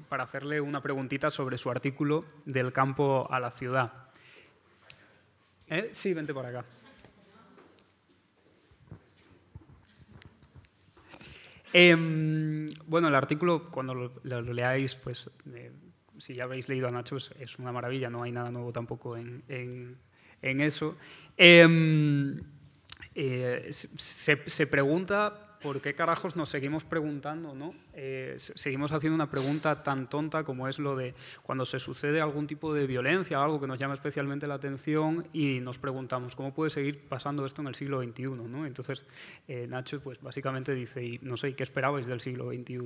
para hacerle una preguntita sobre su artículo del campo a la ciudad. ¿Eh? Sí, vente por acá. Em, bueno, el artículo, cuando lo, leáis, pues si ya habéis leído a Nacho, es, una maravilla, no hay nada nuevo tampoco en, eso. Em, eh, se, se, pregunta por qué carajos nos seguimos preguntando, ¿no? Eh, seguimos haciendo una pregunta tan tonta como es lo de cuando se sucede algún tipo de violencia, algo que nos llama especialmente la atención y nos preguntamos cómo puede seguir pasando esto en el siglo XXI, ¿no? Entonces eh, Nacho, pues básicamente dice, y no sé, ¿qué esperabais del siglo XXI?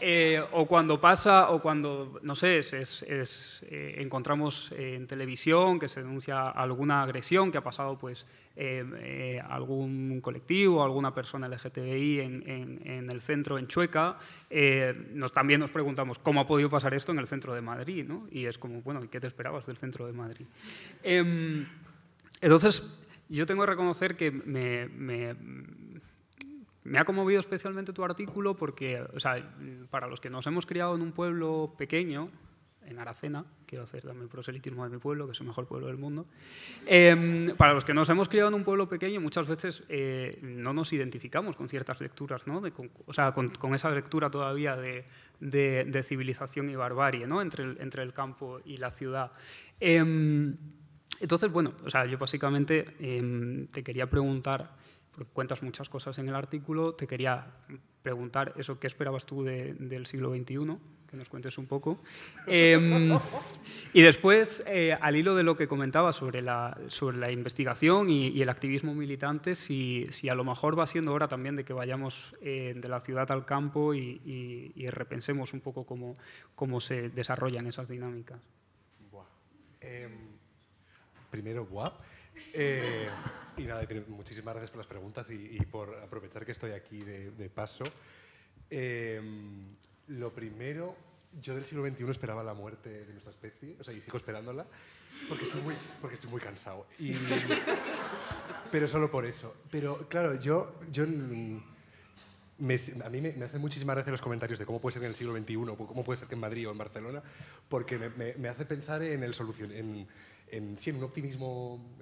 Eh, o cuando pasa, o cuando, no sé, es, eh, encontramos en televisión que se denuncia alguna agresión que ha pasado pues, eh, algún colectivo, alguna persona LGTBI en, el centro, en Chueca, también nos preguntamos cómo ha podido pasar esto en el centro de Madrid, ¿no? Y es como, bueno, ¿qué te esperabas del centro de Madrid? Em, entonces, yo tengo que reconocer que me ha conmovido especialmente tu artículo porque, o sea, para los que nos hemos criado en un pueblo pequeño, en Aracena, quiero hacer también proselitismo de mi pueblo, que es el mejor pueblo del mundo, em, para los que nos hemos criado en un pueblo pequeño, muchas veces eh, no nos identificamos con ciertas lecturas, ¿no? o sea, con, esa lectura todavía de, de, civilización y barbarie, ¿no? Entre el, entre el campo y la ciudad. Em, entonces, bueno, o sea, yo básicamente em, te quería preguntar cuentas muchas cosas en el artículo. Te quería preguntar eso, ¿qué esperabas tú del siglo XXI? Que nos cuentes un poco. Em, y después, eh, al hilo de lo que comentaba sobre la, sobre la investigación y, el activismo militante, si, si, a lo mejor va siendo hora también de que vayamos eh, de la ciudad al campo y, repensemos un poco cómo, cómo se desarrollan esas dinámicas. Em, primero, guap. Eh, y nada, muchísimas gracias por las preguntas y, por aprovechar que estoy aquí de, paso. Em, lo primero, yo del siglo XXI esperaba la muerte de nuestra especie, o sea, y sigo esperándola, porque estoy muy, porque estoy muy cansado. pero solo por eso. Pero claro, yo, yo me, a mí me, me hacen muchísimas gracia los comentarios de cómo puede ser en el siglo XXI, cómo puede ser que en Madrid o en Barcelona, porque me, me hace pensar en el solución, en, en, sí, en un optimismo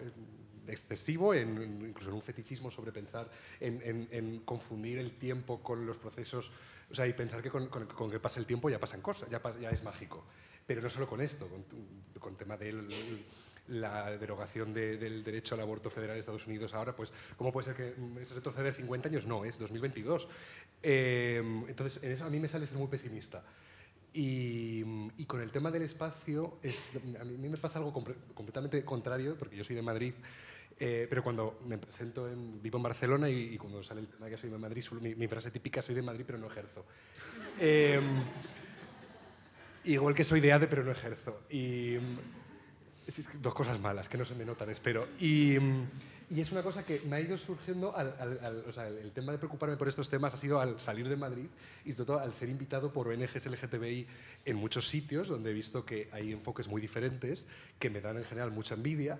excesivo, en, incluso en un fetichismo sobre pensar en, confundir el tiempo con los procesos, o sea, y pensar que con, que pasa el tiempo ya pasan cosas, ya, ya es mágico. Pero no solo con esto, con, tema de la derogación del derecho al aborto federal en Estados Unidos ahora, pues ¿cómo puede ser que se retrocede 50 años? No, es 2022. Eh, entonces, en a mí me sale ser muy pesimista. Y, con el tema del espacio, es, a mí me pasa algo completamente contrario, porque yo soy de Madrid eh, pero cuando me presento, en, vivo en Barcelona y, cuando sale el tema de que soy de Madrid, mi, frase típica soy de Madrid pero no ejerzo. Em, igual que soy de ADE pero no ejerzo. Y dos cosas malas que no se me notan, espero. Y, y es una cosa que me ha ido surgiendo, al, o sea, el, tema de preocuparme por estos temas ha sido al salir de Madrid y sobre todo al ser invitado por ONGs LGTBI en muchos sitios donde he visto que hay enfoques muy diferentes que me dan en general mucha envidia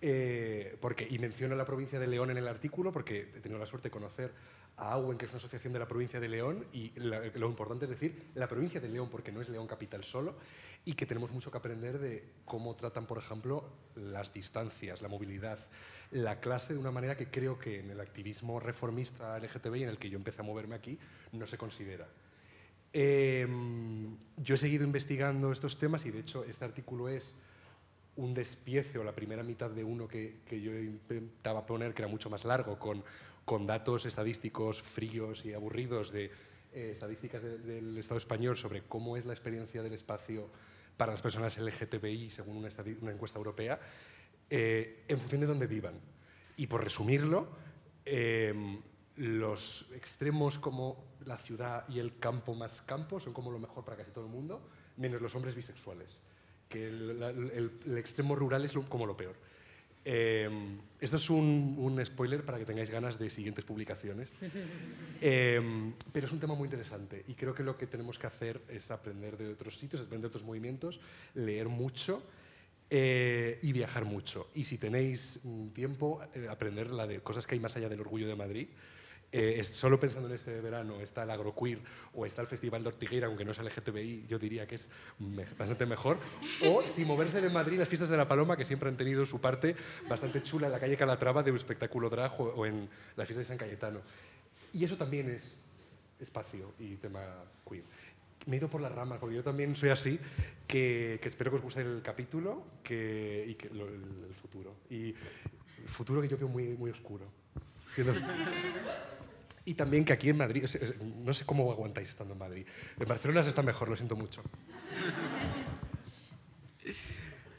eh, porque, y menciono la provincia de León en el artículo porque he tenido la suerte de conocer a AUEN, que es una asociación de la provincia de León, y lo importante es decir la provincia de León, porque no es León capital solo, y que tenemos mucho que aprender de cómo tratan, por ejemplo, las distancias, la movilidad, la clase de una manera que creo que en el activismo reformista LGTBI, en el que yo empecé a moverme aquí, no se considera. Em, yo he seguido investigando estos temas y de hecho este artículo es un despiece o la primera mitad de uno que, yo intentaba poner, que era mucho más largo, con, con datos estadísticos fríos y aburridos de eh, estadísticas del Estado español sobre cómo es la experiencia del espacio para las personas LGTBI según una encuesta europea, eh, en función de dónde vivan. Y por resumirlo, em, los extremos como la ciudad y el campo más campo son como lo mejor para casi todo el mundo, menos los hombres bisexuales que el, extremo rural es como lo peor. Eh, esto es un, spoiler para que tengáis ganas de siguientes publicaciones. Eh, pero es un tema muy interesante y creo que lo que tenemos que hacer es aprender de otros sitios, aprender de otros movimientos, leer mucho eh, y viajar mucho. Y si tenéis tiempo, aprender la de cosas que hay más allá del orgullo de Madrid. Eh, solo pensando en este verano está el agroqueer o está el Festival de Ortigueira, aunque no es LGTBI, yo diría que es bastante mejor. O si moverse de Madrid, las fiestas de la Paloma, que siempre han tenido su parte bastante chula en la calle Calatrava de un espectáculo drag o, en la fiesta de San Cayetano. Y eso también es espacio y tema queer. Me he ido por la rama, porque yo también soy así, que, que espero que os guste el capítulo que, y que lo- el, el futuro. Y el futuro que yo veo muy, muy oscuro. Y también que aquí en Madrid, no sé cómo aguantáis estando en Madrid. En Barcelona se está mejor, lo siento mucho.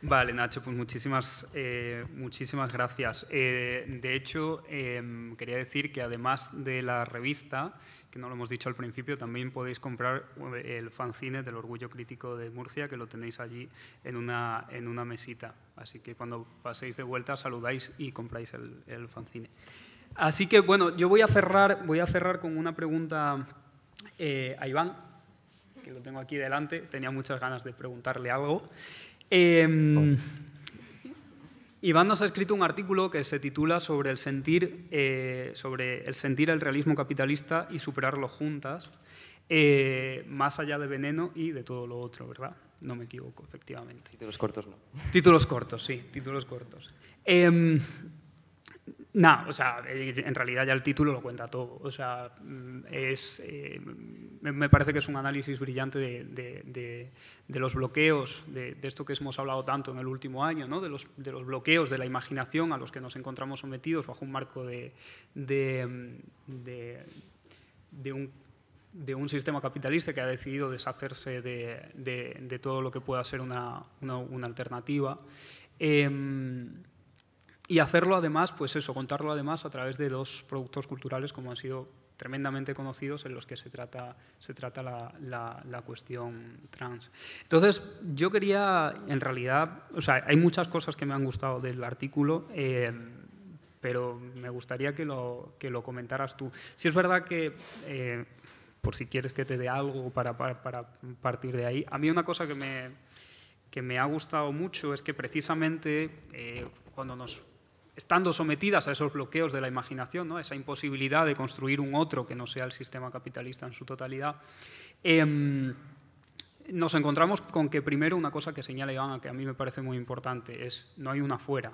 Vale, Nacho, pues muchísimas, eh, muchísimas gracias. Eh, de hecho, em, quería decir que además de la revista, no lo hemos dicho al principio, también podéis comprar eh, el fanzine del Orgullo Crítico de Murcia, que lo tenéis allí en una, en una mesita. Así que cuando paséis de vuelta saludáis y compráis el, fanzine. Así que bueno, yo voy a cerrar, voy a cerrar con una pregunta eh, a Iván, que lo tengo aquí delante. Tenía muchas ganas de preguntarle algo. Eh, Iván nos ha escrito un artículo que se titula sobre el sentir, eh, sobre el sentir el realismo capitalista y superarlo juntas, eh, más allá de veneno y de todo lo otro, ¿verdad? No me equivoco, efectivamente. Títulos cortos no. Títulos cortos, sí, títulos cortos. Eh, no, o sea, en realidad ya el título lo cuenta todo. O sea, mm, es, eh, me parece que es un análisis brillante de, de- los bloqueos, de, esto que hemos hablado tanto en el último año, ¿no? de, los, de los bloqueos de la imaginación a los que nos encontramos sometidos bajo un marco de, mm, un de un sistema capitalista que ha decidido deshacerse de, todo lo que pueda ser una, una- una alternativa. Em, y hacerlo además, pues eso, contarlo además a través de dos productos culturales como han sido tremendamente conocidos en los que se trata, se trata la, la- cuestión trans. Entonces, yo quería, en realidad, o sea, hay muchas cosas que me han gustado del artículo, eh, pero me gustaría que lo, que lo comentaras tú. Si es verdad que, eh, por si quieres que te dé algo para, para- para partir de ahí, a mí una cosa que me, que me ha gustado mucho es que precisamente eh, cuando nos estando sometidas a esos bloqueos de la imaginación, ¿no? esa imposibilidad de construir un otro que no sea el sistema capitalista en su totalidad, em, nos encontramos con que primero una cosa que señala Iván, que a mí me parece muy importante, es no hay una fuera.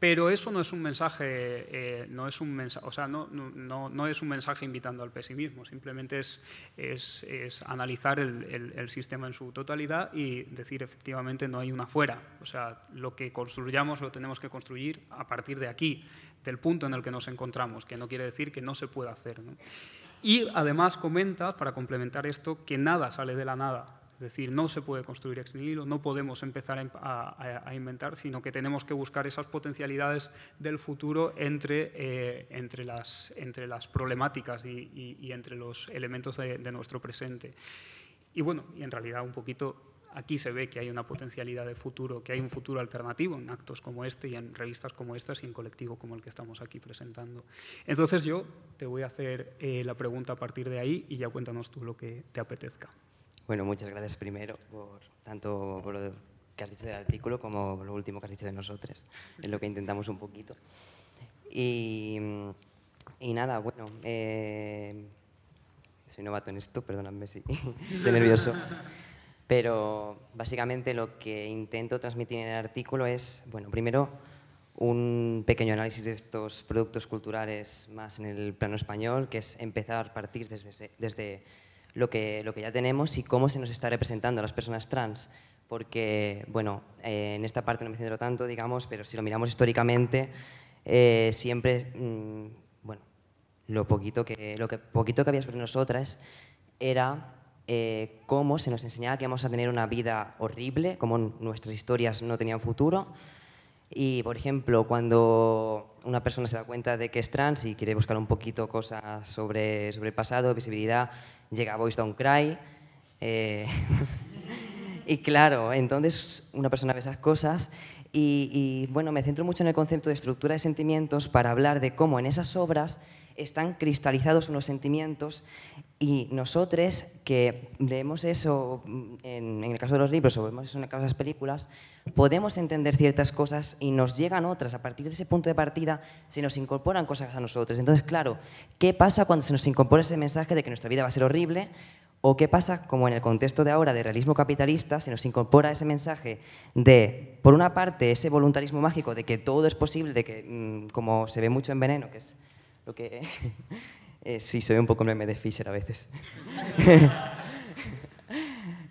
Pero eso no es un mensaje, eh, no es un mensaje, o sea, no, no- no, es un mensaje invitando al pesimismo, simplemente es, es, es analizar el, el- el sistema en su totalidad y decir efectivamente no hay una fuera. O sea, lo que construyamos lo tenemos que construir a partir de aquí, del punto en el que nos encontramos, que no quiere decir que no se pueda hacer. ¿no? Y además comenta, para complementar esto, que nada sale de la nada. Es decir, no se puede construir ex nihilo, no podemos empezar a, inventar, sino que tenemos que buscar esas potencialidades del futuro entre, eh, entre, las, entre las problemáticas y, entre los elementos de, de nuestro presente. Y bueno, y en realidad un poquito aquí se ve que hay una potencialidad de futuro, que hay un futuro alternativo en actos como este y en revistas como estas y en colectivo como el que estamos aquí presentando. Entonces yo te voy a hacer eh, la pregunta a partir de ahí y ya cuéntanos tú lo que te apetezca. Bueno, muchas gracias primero por tanto por lo que has dicho del artículo como lo último que has dicho de nosotros. Es lo que intentamos un poquito. Y, y nada, bueno, eh, soy novato en esto, perdóname si estoy nervioso. Pero básicamente lo que intento transmitir en el artículo es, bueno, primero un pequeño análisis de estos productos culturales más en el plano español, que es empezar a partir desde, desde lo, que, lo que ya tenemos y cómo se nos está representando a las personas trans. Porque, bueno, eh, en esta parte no me centro tanto, digamos, pero si lo miramos históricamente, eh, siempre, mm, bueno, lo poquito que, lo que, poquito que había sobre nosotras era eh, cómo se nos enseñaba que íbamos a tener una vida horrible, cómo nuestras historias no tenían futuro. Y, por ejemplo, cuando una persona se da cuenta de que es trans y quiere buscar un poquito cosas sobre, sobre el pasado, visibilidad, llega a Voice Don't Cry. eh, y claro, entonces una persona ve esas cosas y, y, bueno, me centro mucho en el concepto de estructura de sentimientos para hablar de cómo en esas obras están cristalizados unos sentimientos y nosotros que leemos eso mm, en, en el caso de los libros o vemos eso en el caso de las películas, podemos entender ciertas cosas y nos llegan otras. A partir de ese punto de partida se nos incorporan cosas a nosotros. Entonces, claro, ¿qué pasa cuando se nos incorpora ese mensaje de que nuestra vida va a ser horrible? ¿O qué pasa, como en el contexto de ahora de realismo capitalista, se nos incorpora ese mensaje de, por una parte, ese voluntarismo mágico de que todo es posible, de que, mm, como se ve mucho en Veneno, que es lo que... eh, sí, ve un poco meme de Fisher a veces.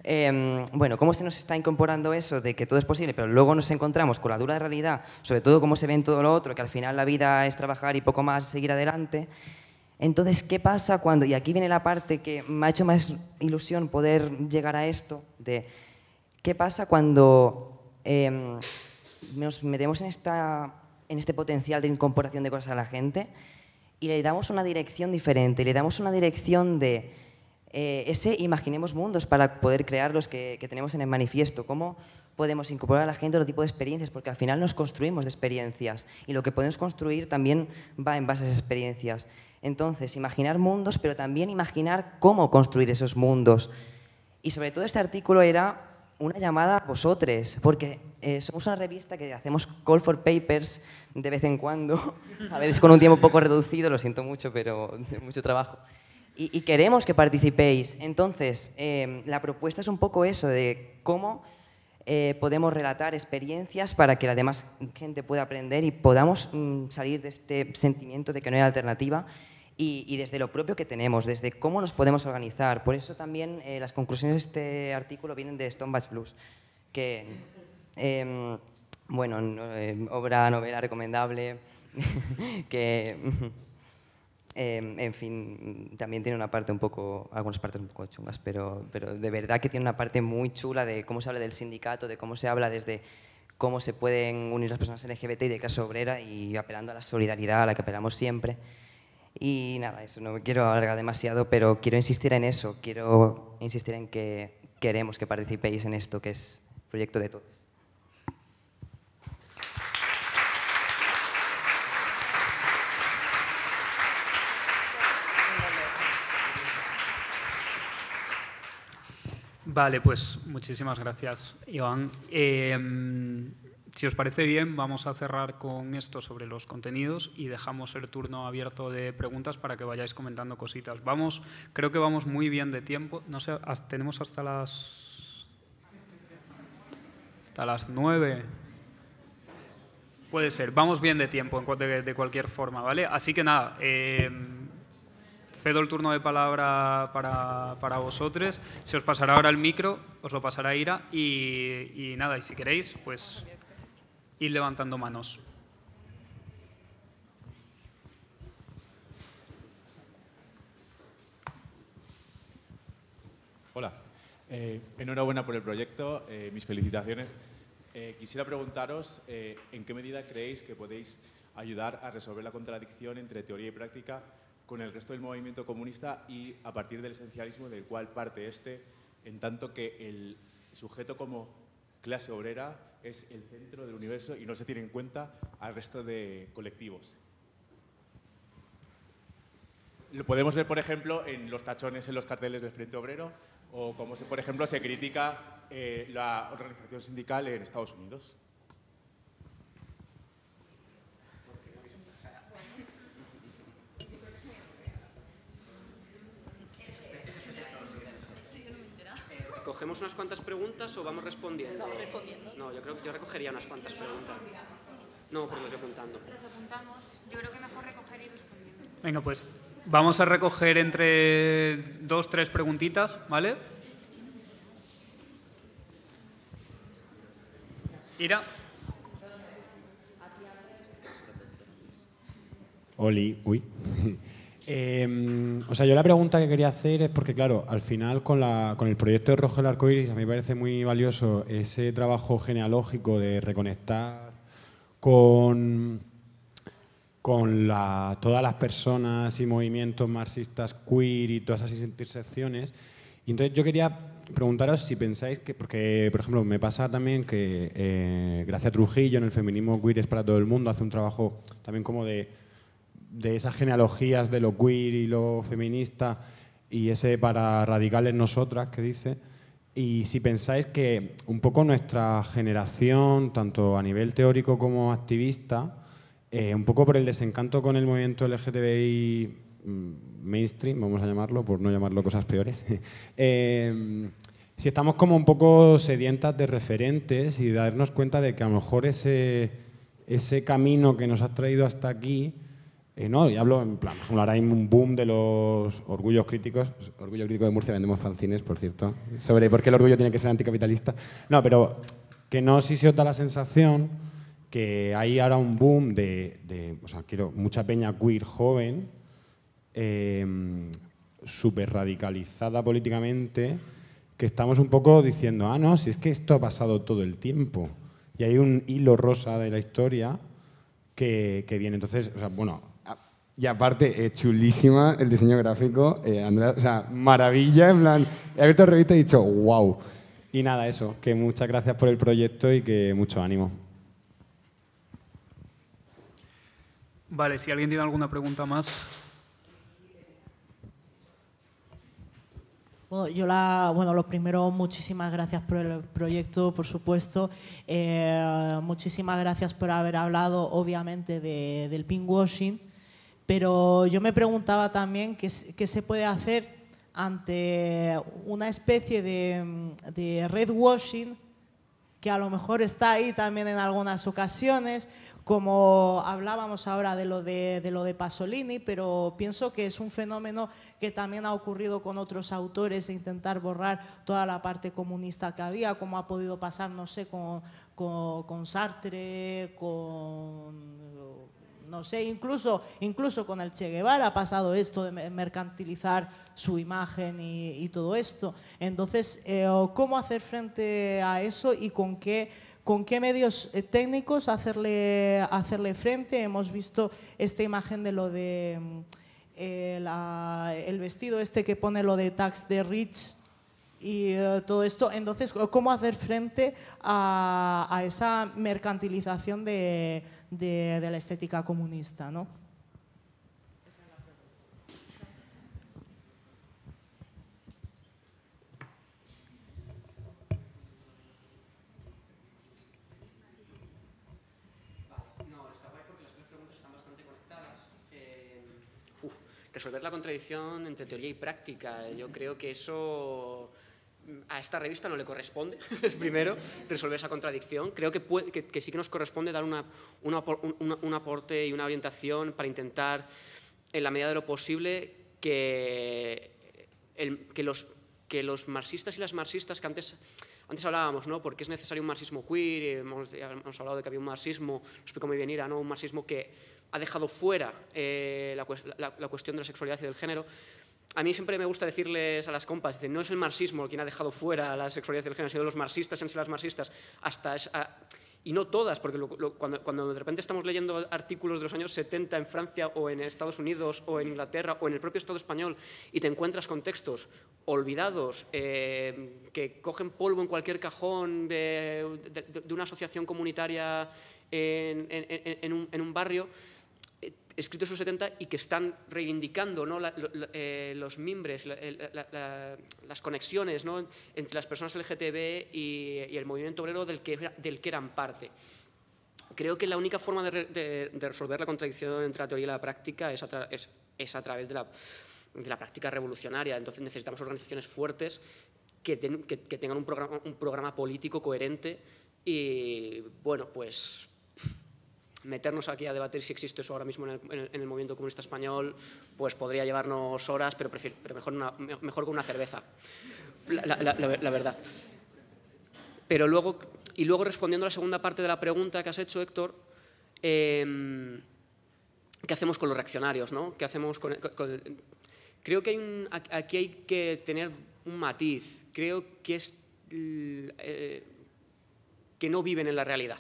Em, bueno, ¿cómo se nos está incorporando eso de que todo es posible, pero luego nos encontramos con la dura realidad, sobre todo cómo se ve en todo lo otro, que al final la vida es trabajar y poco más seguir adelante? Entonces, ¿qué pasa cuando, y aquí viene la parte que me ha hecho más ilusión poder llegar a esto, de qué pasa cuando em, nos metemos en, esta, en este potencial de incorporación de cosas a la gente y le damos una dirección diferente, le damos una dirección de eh, ese imaginemos mundos para poder crear los que, que, tenemos en el manifiesto, cómo podemos incorporar a la gente otro tipo de experiencias, porque al final nos construimos de experiencias y lo que podemos construir también va en base a esas experiencias. Entonces, imaginar mundos, pero también imaginar cómo construir esos mundos. Y sobre todo este artículo era una llamada a vosotros, porque eh, somos una revista que hacemos call for papers de vez en cuando, a veces con un tiempo poco reducido, lo siento mucho, pero mucho trabajo. Y, queremos que participéis. Entonces, eh, la propuesta es un poco eso, de cómo eh, podemos relatar experiencias para que la demás gente pueda aprender y podamos mm, salir de este sentimiento de que no hay alternativa y, desde lo propio que tenemos, desde cómo nos podemos organizar. Por eso también eh, las conclusiones de este artículo vienen de Stonebatch Blues, que, eh, bueno, eh, obra, novela recomendable, que, em, en fin, también tiene una parte un poco, algunas partes un poco chungas, pero, pero de verdad que tiene una parte muy chula de cómo se habla del sindicato, de cómo se habla desde cómo se pueden unir las personas LGBT y de clase obrera y apelando a la solidaridad a la que apelamos siempre. Y nada, eso no me quiero alargar demasiado, pero quiero insistir en eso, quiero insistir en que queremos que participéis en esto que es proyecto de todos. Vale, pues muchísimas gracias, Iván. Eh, si os parece bien, vamos a cerrar con esto sobre los contenidos y dejamos el turno abierto de preguntas para que vayáis comentando cositas. Vamos, creo que vamos muy bien de tiempo. No sé, tenemos hasta las hasta las nueve. Puede ser. Vamos bien de tiempo de, cualquier forma, ¿vale? Así que nada. Eh, cedo el turno de palabra para, para, vosotros. Se os pasará ahora el micro, os lo pasará Ira y nada, y si queréis, pues ir levantando manos. Hola, eh, enhorabuena por el proyecto, eh, mis felicitaciones. Eh, quisiera preguntaros eh, en qué medida creéis que podéis ayudar a resolver la contradicción entre teoría y práctica con el resto del movimiento comunista y a partir del esencialismo del cual parte este, en tanto que el sujeto como clase obrera es el centro del universo y no se tiene en cuenta al resto de colectivos. Lo podemos ver, por ejemplo, en los tachones en los carteles del Frente Obrero o como, se, por ejemplo, se critica eh, la organización sindical en Estados Unidos. ¿Cogemos unas cuantas preguntas o vamos respondiendo? Vamos respondiendo. No, yo creo que yo recogería unas cuantas preguntas. No, porque estoy apuntando. Las apuntamos. Yo creo que mejor recoger y responder. Venga, pues vamos a recoger entre dos, tres preguntitas, ¿vale? Ira. Oli, uy. Eh, o sea, yo la pregunta que quería hacer es porque, claro, al final con, la, con el proyecto de Rojo el Arcoiris a mí me parece muy valioso ese trabajo genealógico de reconectar con, con la, todas las personas y movimientos marxistas queer y todas esas intersecciones. Y entonces yo quería preguntaros si pensáis que, porque, por ejemplo, me pasa también que eh, Gracia Trujillo en el feminismo queer es para todo el mundo hace un trabajo también como de de esas genealogías de lo queer y lo feminista y ese para radicales nosotras que dice. Y si pensáis que un poco nuestra generación, tanto a nivel teórico como activista, eh, un poco por el desencanto con el movimiento LGTBI mm, mainstream, vamos a llamarlo, por no llamarlo cosas peores, eh, si estamos como un poco sedientas de referentes y darnos cuenta de que a lo mejor ese, ese camino que nos ha traído hasta aquí Eh, no, y hablo en plan, ejemplo, ahora hay un boom de los orgullos críticos. Orgullo crítico de Murcia vendemos fanzines, por cierto, sobre por qué el orgullo tiene que ser anticapitalista. No, pero que no si se os da la sensación que hay ahora un boom de, de o sea, quiero mucha peña queer joven, eh, súper radicalizada políticamente, que estamos un poco diciendo, ah, no, si es que esto ha pasado todo el tiempo. Y hay un hilo rosa de la historia que, que viene. Entonces, o sea, bueno, y aparte, eh, chulísima el diseño gráfico, eh, Andrea, o sea, maravilla, en plan, he abierto la revista y he dicho, wow. Y nada, eso, que muchas gracias por el proyecto y que mucho ánimo. Vale, si alguien tiene alguna pregunta más. Bueno, yo la, bueno, lo primero, muchísimas gracias por el proyecto, por supuesto. Eh, muchísimas gracias por haber hablado, obviamente, de, del pinkwashing. Pero yo me preguntaba también qué, se puede hacer ante una especie de, de redwashing que a lo mejor está ahí también en algunas ocasiones, como hablábamos ahora de lo de, Pasolini, pero pienso que es un fenómeno que también ha ocurrido con otros autores de intentar borrar toda la parte comunista que había, como ha podido pasar, no sé, con Sartre, con no sé, incluso, incluso con el Che Guevara ha pasado esto de mercantilizar su imagen y, todo esto. Entonces, eh, ¿cómo hacer frente a eso y con qué, con qué medios eh, técnicos hacerle, hacerle frente? Hemos visto esta imagen de lo de eh, la, el vestido este que pone lo de tax de rich, y uh, todo esto. Entonces, ¿cómo hacer frente a, a esa mercantilización de, de, de, la estética comunista? ¿no? resolver la contradicción entre teoría y práctica. Yo creo que eso a esta revista no le corresponde, primero, resolver esa contradicción. Creo que, que, sí que nos corresponde dar una, un aporte y una orientación para intentar, en la medida de lo posible, que, el, que, los, que los marxistas y las marxistas que antes antes hablábamos, ¿no? Porque es necesario un marxismo queer, hemos, hemos, hablado de que había un marxismo, lo explico muy bien Ira, ¿no? Un marxismo que ha dejado fuera eh, la, cuestión de la sexualidad y del género. A mí siempre me gusta decirles a las compas, no es el marxismo quien ha dejado fuera la sexualidad y el género, sido los marxistas, han sido las marxistas, hasta esa, y no todas, porque cuando, de repente estamos leyendo artículos de los años 70 en Francia o en Estados Unidos o en Inglaterra o en el propio Estado español y te encuentras con textos olvidados eh, que cogen polvo en cualquier cajón de, una asociación comunitaria en, en, en, un, en un barrio, escritos en los 70 y que están reivindicando ¿no? la, la, eh, los mimbres, la, las conexiones ¿no? entre las personas LGTB y, y, el movimiento obrero del que, del que eran parte. Creo que la única forma de, de, de, resolver la contradicción entre la teoría y la práctica es a, es, es a través de la, de la práctica revolucionaria. Entonces necesitamos organizaciones fuertes que, ten, que, que tengan un programa, un programa político coherente y, bueno, pues meternos aquí a debatir si existe eso ahora mismo en el, en el, en el movimiento comunista español, pues podría llevarnos horas, pero, prefiero, mejor, una, mejor con una cerveza, la, verdad. Pero luego, y luego respondiendo a la segunda parte de la pregunta que has hecho, Héctor, eh, ¿qué hacemos con los reaccionarios? ¿no? ¿Qué hacemos con, con, creo que hay un, aquí hay que tener un matiz, creo que es eh, que no viven en la realidad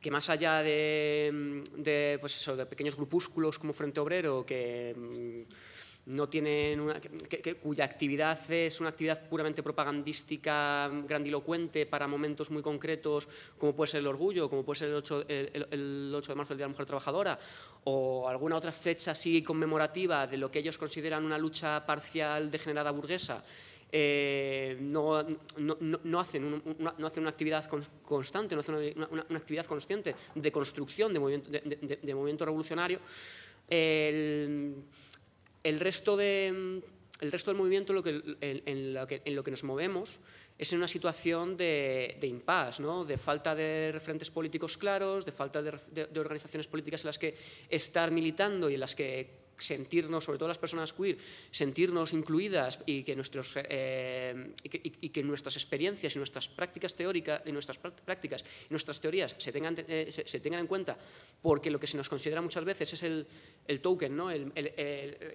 que más allá de, de, pues eso, de pequeños grupúsculos como Frente Obrero, que mm, no tienen una, que, cuya actividad es una actividad puramente propagandística, grandilocuente para momentos muy concretos, como puede ser el orgullo, como puede ser el 8, el, el 8 de marzo, el Día de la Mujer Trabajadora, o alguna otra fecha así conmemorativa de lo que ellos consideran una lucha parcial degenerada burguesa, eh, no, no, no, hacen un, una, no, hacen una, actividad constante, no hacen una, actividad consciente de construcción de movimiento, de, movimiento revolucionario, el, el, resto de, el resto del movimiento lo que, en, lo que, en lo que nos movemos es en una situación de, de impasse, ¿no? de falta de referentes políticos claros, de falta de organizaciones políticas en las que estar militando y en las que sentirnos, sobre todo las personas queer, sentirnos incluidas y que, nuestros, eh, y que, nuestras experiencias y nuestras prácticas teóricas y nuestras prácticas y nuestras teorías se tengan, eh, se, tengan en cuenta, porque lo que se nos considera muchas veces es el, el token, ¿no? El,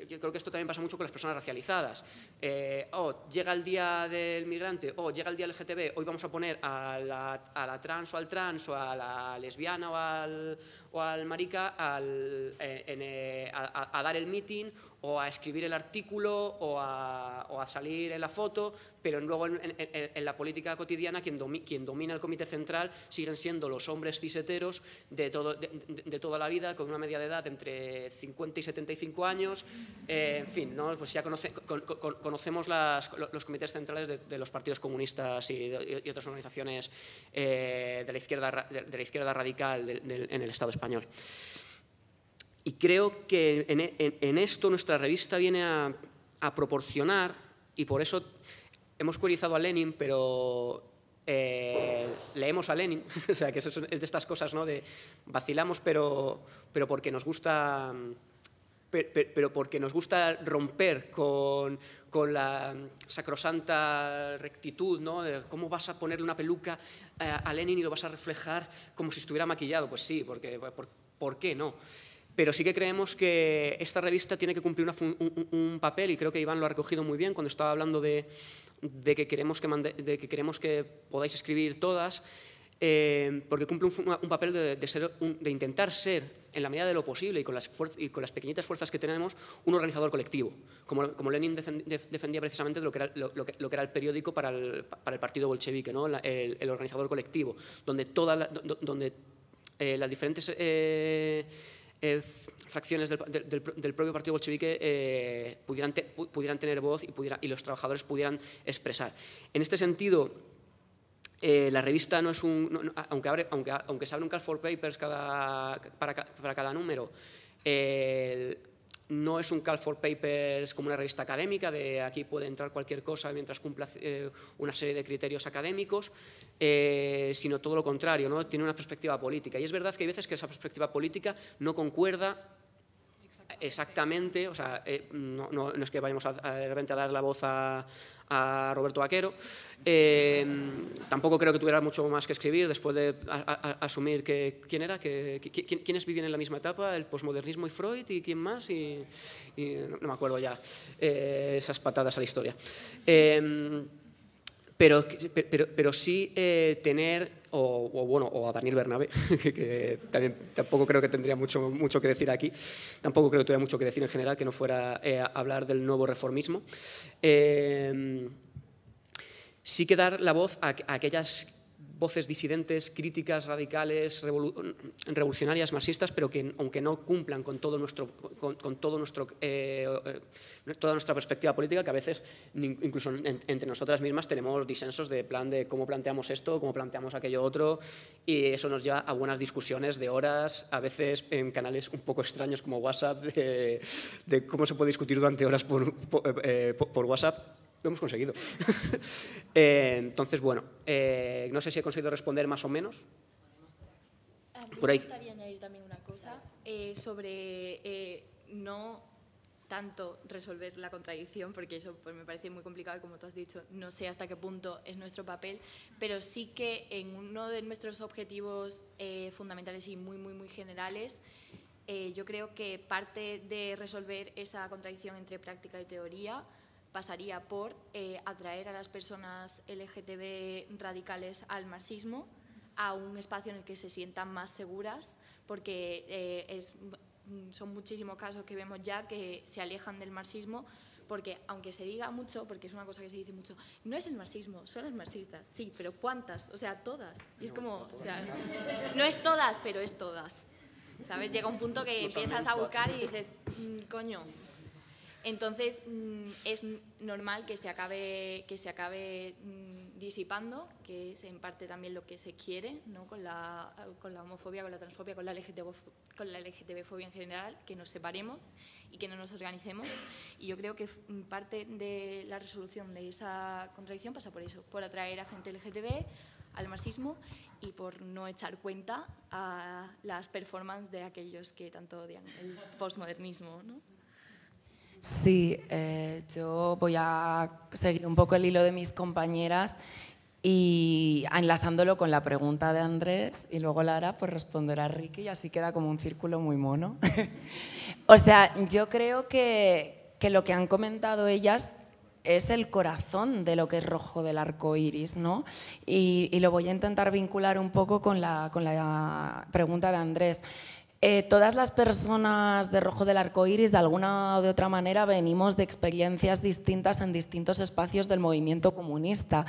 yo creo que esto también pasa mucho con las personas racializadas. Eh, oh, llega el día del migrante, oh, llega el día LGTB, hoy vamos a poner a la, a la trans o al trans o a la lesbiana o al, o al marica al, a, a dar el meeting o a escribir el artículo o a, salir en la foto, pero luego en, la política cotidiana quien, quien, domina el comité central siguen siendo los hombres ciseteros de, todo, de, toda la vida, con una media de edad entre 50 y 75 años. Eh, en fin, ¿no? pues ya conocemos los comités centrales de, los partidos comunistas y, otras organizaciones eh, de, la izquierda, de, la izquierda radical en el Estado español. Y creo que en, esto nuestra revista viene a, proporcionar, y por eso hemos curizado a Lenin, pero eh, leemos a Lenin, o sea, que eso es de estas cosas, ¿no? De vacilamos, pero, pero porque nos gusta pero porque nos gusta romper con, con, la sacrosanta rectitud, ¿no? Cómo vas a ponerle una peluca a Lenin y lo vas a reflejar como si estuviera maquillado. Pues sí, porque, ¿por, ¿por qué no? Pero sí que creemos que esta revista tiene que cumplir un, papel, y creo que Iván lo ha recogido muy bien cuando estaba hablando de, que, queremos que, podáis escribir todas, eh, porque cumple un, papel de, intentar ser, en la medida de lo posible y con, las y pequeñitas fuerzas que tenemos, un organizador colectivo, como, Lenin defendía precisamente lo que, era, el periódico para el, para el partido bolchevique, ¿no? el, organizador colectivo, donde, toda donde eh, las diferentes... Eh, eh, fracciones del, propio partido bolchevique eh, pudieran, pudieran, tener voz y, y, los trabajadores pudieran expresar. En este sentido, eh, la revista no es un... aunque, abre, aunque, aunque, se abre un call for papers cada, para, para, cada número, no es un call for papers como una revista académica, de aquí puede entrar cualquier cosa mientras cumpla eh, una serie de criterios académicos, eh, sino todo lo contrario, ¿no? tiene una perspectiva política. Y es verdad que hay veces que esa perspectiva política no concuerda exactamente, o sea, eh, no, es que vayamos a, de repente a dar la voz a, Roberto Vaquero. Eh, tampoco creo que tuviera mucho más que escribir después de asumir que quién era, que, quiénes vivían en la misma etapa, el posmodernismo y Freud y quién más, y, no, me acuerdo ya eh, esas patadas a la historia. pero, pero, pero sí tener o, bueno, o a Daniel Bernabé, que, también tampoco creo que tendría mucho, mucho que decir aquí, tampoco creo que tuviera mucho que decir en general que no fuera eh, a hablar del nuevo reformismo. Eh, sí que dar la voz a aquellas voces disidentes, críticas, radicales, revolucionarias, marxistas, pero que aunque no cumplan con, todo nuestro, con, eh, eh, toda nuestra perspectiva política, que a veces incluso entre nosotras mismas tenemos disensos de plan de cómo planteamos esto, cómo planteamos aquello otro, y eso nos lleva a buenas discusiones de horas, a veces en canales un poco extraños como WhatsApp, de, cómo se puede discutir durante horas por, por eh, WhatsApp lo hemos conseguido. Eh, entonces, bueno, eh, no sé si he conseguido responder más o menos. Por ahí. Me gustaría añadir también una cosa eh, sobre no tanto resolver la contradicción, porque eso pues, me parece muy complicado y como tú has dicho, no sé hasta qué punto es nuestro papel, pero sí que en uno de nuestros objetivos fundamentales y muy, muy, muy generales, yo creo que parte de resolver esa contradicción entre práctica y teoría pasaría por eh, atraer a las personas LGTB radicales al marxismo, a un espacio en el que se sientan más seguras, porque eh, es, son muchísimos casos que vemos ya que se alejan del marxismo porque aunque se diga mucho, porque es una cosa que se dice mucho, no es el marxismo, son las marxistas, sí, pero ¿cuántas? O sea, todas. Y es como, o sea, no es todas, pero es todas. ¿Sabes? Llega un punto que empiezas a buscar y dices, mm, coño, entonces, mm, es normal que se acabe, que se acabe mm, disipando, que es en parte también lo que se quiere, ¿no? con, la, con la homofobia, con la transfobia, con la, LGTB, con la LGTB-fobia en general, que nos separemos y que no nos organicemos. Y yo creo que parte de la resolución de esa contradicción pasa por eso, por atraer a gente LGTB al marxismo y por no echar cuenta a las performances de aquellos que tanto odian el postmodernismo. ¿no? Sí, eh, yo voy a seguir un poco el hilo de mis compañeras y enlazándolo con la pregunta de Andrés y luego Lara pues responderá a Ricky y así queda como un círculo muy mono. o sea, yo creo que, que, lo que han comentado ellas es el corazón de lo que es rojo del arco iris, ¿no? Y, y lo voy a intentar vincular un poco con la, con la pregunta de Andrés. Eh, todas las personas de rojo del arco iris, de alguna o de otra manera, venimos de experiencias distintas en distintos espacios del movimiento comunista.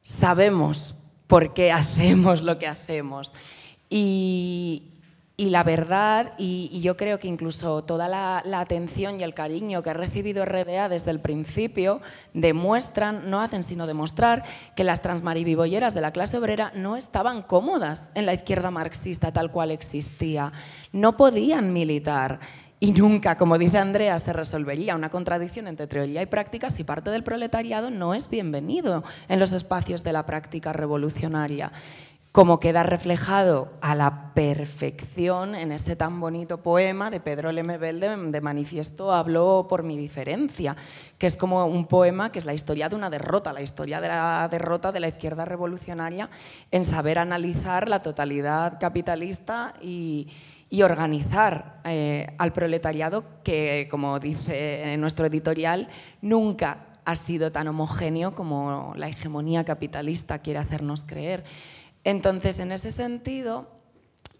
Sabemos por qué hacemos lo que hacemos. Y la verdad, y, yo creo que incluso toda la, atención y el cariño que ha recibido RDA desde el principio demuestran, no hacen sino demostrar que las transmaribibolleras de la clase obrera no estaban cómodas en la izquierda marxista tal cual existía. No podían militar. Y nunca, como dice Andrea, se resolvería una contradicción entre teoría y práctica si parte del proletariado no es bienvenido en los espacios de la práctica revolucionaria como queda reflejado a la perfección en ese tan bonito poema de Pedro Lemebel de, Manifiesto Habló por mi diferencia, que es como un poema que es la historia de una derrota, la historia de la derrota de la izquierda revolucionaria en saber analizar la totalidad capitalista y, organizar eh, al proletariado que, como dice en nuestro editorial, nunca ha sido tan homogéneo como la hegemonía capitalista quiere hacernos creer. Entonces, en ese sentido,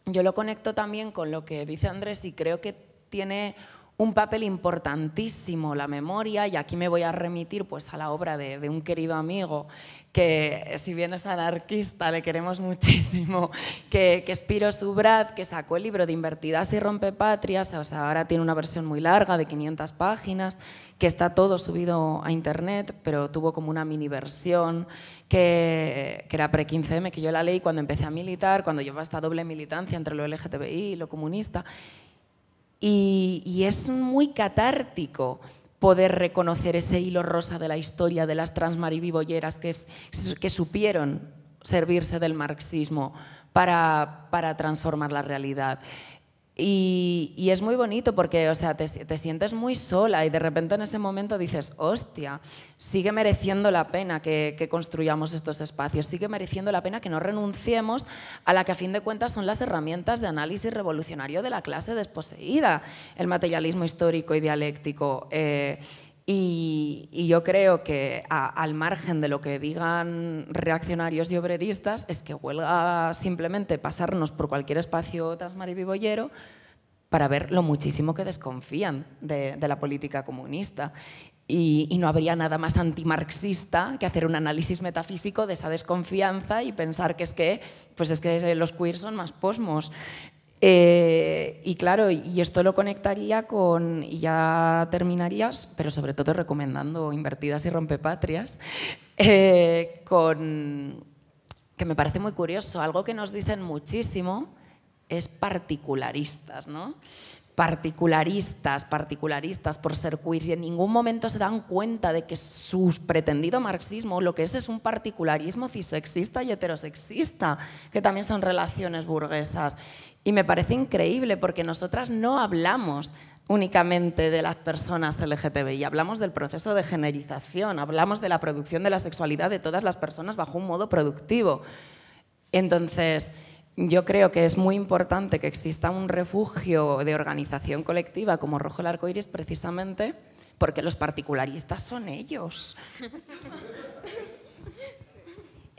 yo lo conecto también con lo que dice Andrés y creo que tiene un papel importantísimo la memoria y aquí me voy a remitir pues a la obra de, un querido amigo que si bien es anarquista le queremos muchísimo que, que es Piro Subrat que sacó el libro de Invertidas y Rompepatrias o sea ahora tiene una versión muy larga de 500 páginas que está todo subido a internet, pero tuvo como una mini versión que, era pre-15M, que yo la leí cuando empecé a militar, cuando llevaba esta doble militancia entre lo LGTBI y lo comunista. Y, es muy catártico poder reconocer ese hilo rosa de la historia de las transmaribibolleras que, que supieron servirse del marxismo para transformar la realidad. Y, es muy bonito porque, o sea, te, sientes muy sola y de repente en ese momento dices, hostia, sigue mereciendo la pena que, construyamos estos espacios, sigue mereciendo la pena que no renunciemos a la que a fin de cuentas son las herramientas de análisis revolucionario de la clase desposeída, el materialismo histórico y dialéctico. Eh, y, yo creo que al margen de lo que digan reaccionarios y obreristas, es que huelga simplemente pasarnos por cualquier espacio transmaribibollero para ver lo muchísimo que desconfían de, la política comunista. Y, y, no habría nada más antimarxista que hacer un análisis metafísico de esa desconfianza y pensar que es que, pues es que los queers son más posmos. Eh, y claro, y esto lo conectaría con, y ya terminarías, pero sobre todo recomendando Invertidas y Rompepatrias, eh, con, que me parece muy curioso, algo que nos dicen muchísimo es particularistas, ¿no? particularistas, particularistas por ser queer y en ningún momento se dan cuenta de que su pretendido marxismo lo que es es un particularismo cisexista y heterosexista, que también son relaciones burguesas. Y me parece increíble porque nosotras no hablamos únicamente de las personas LGTBI, hablamos del proceso de generización, hablamos de la producción de la sexualidad de todas las personas bajo un modo productivo. Entonces, yo creo que es muy importante que exista un refugio de organización colectiva como Rojo el Arco Iris precisamente porque los particularistas son ellos.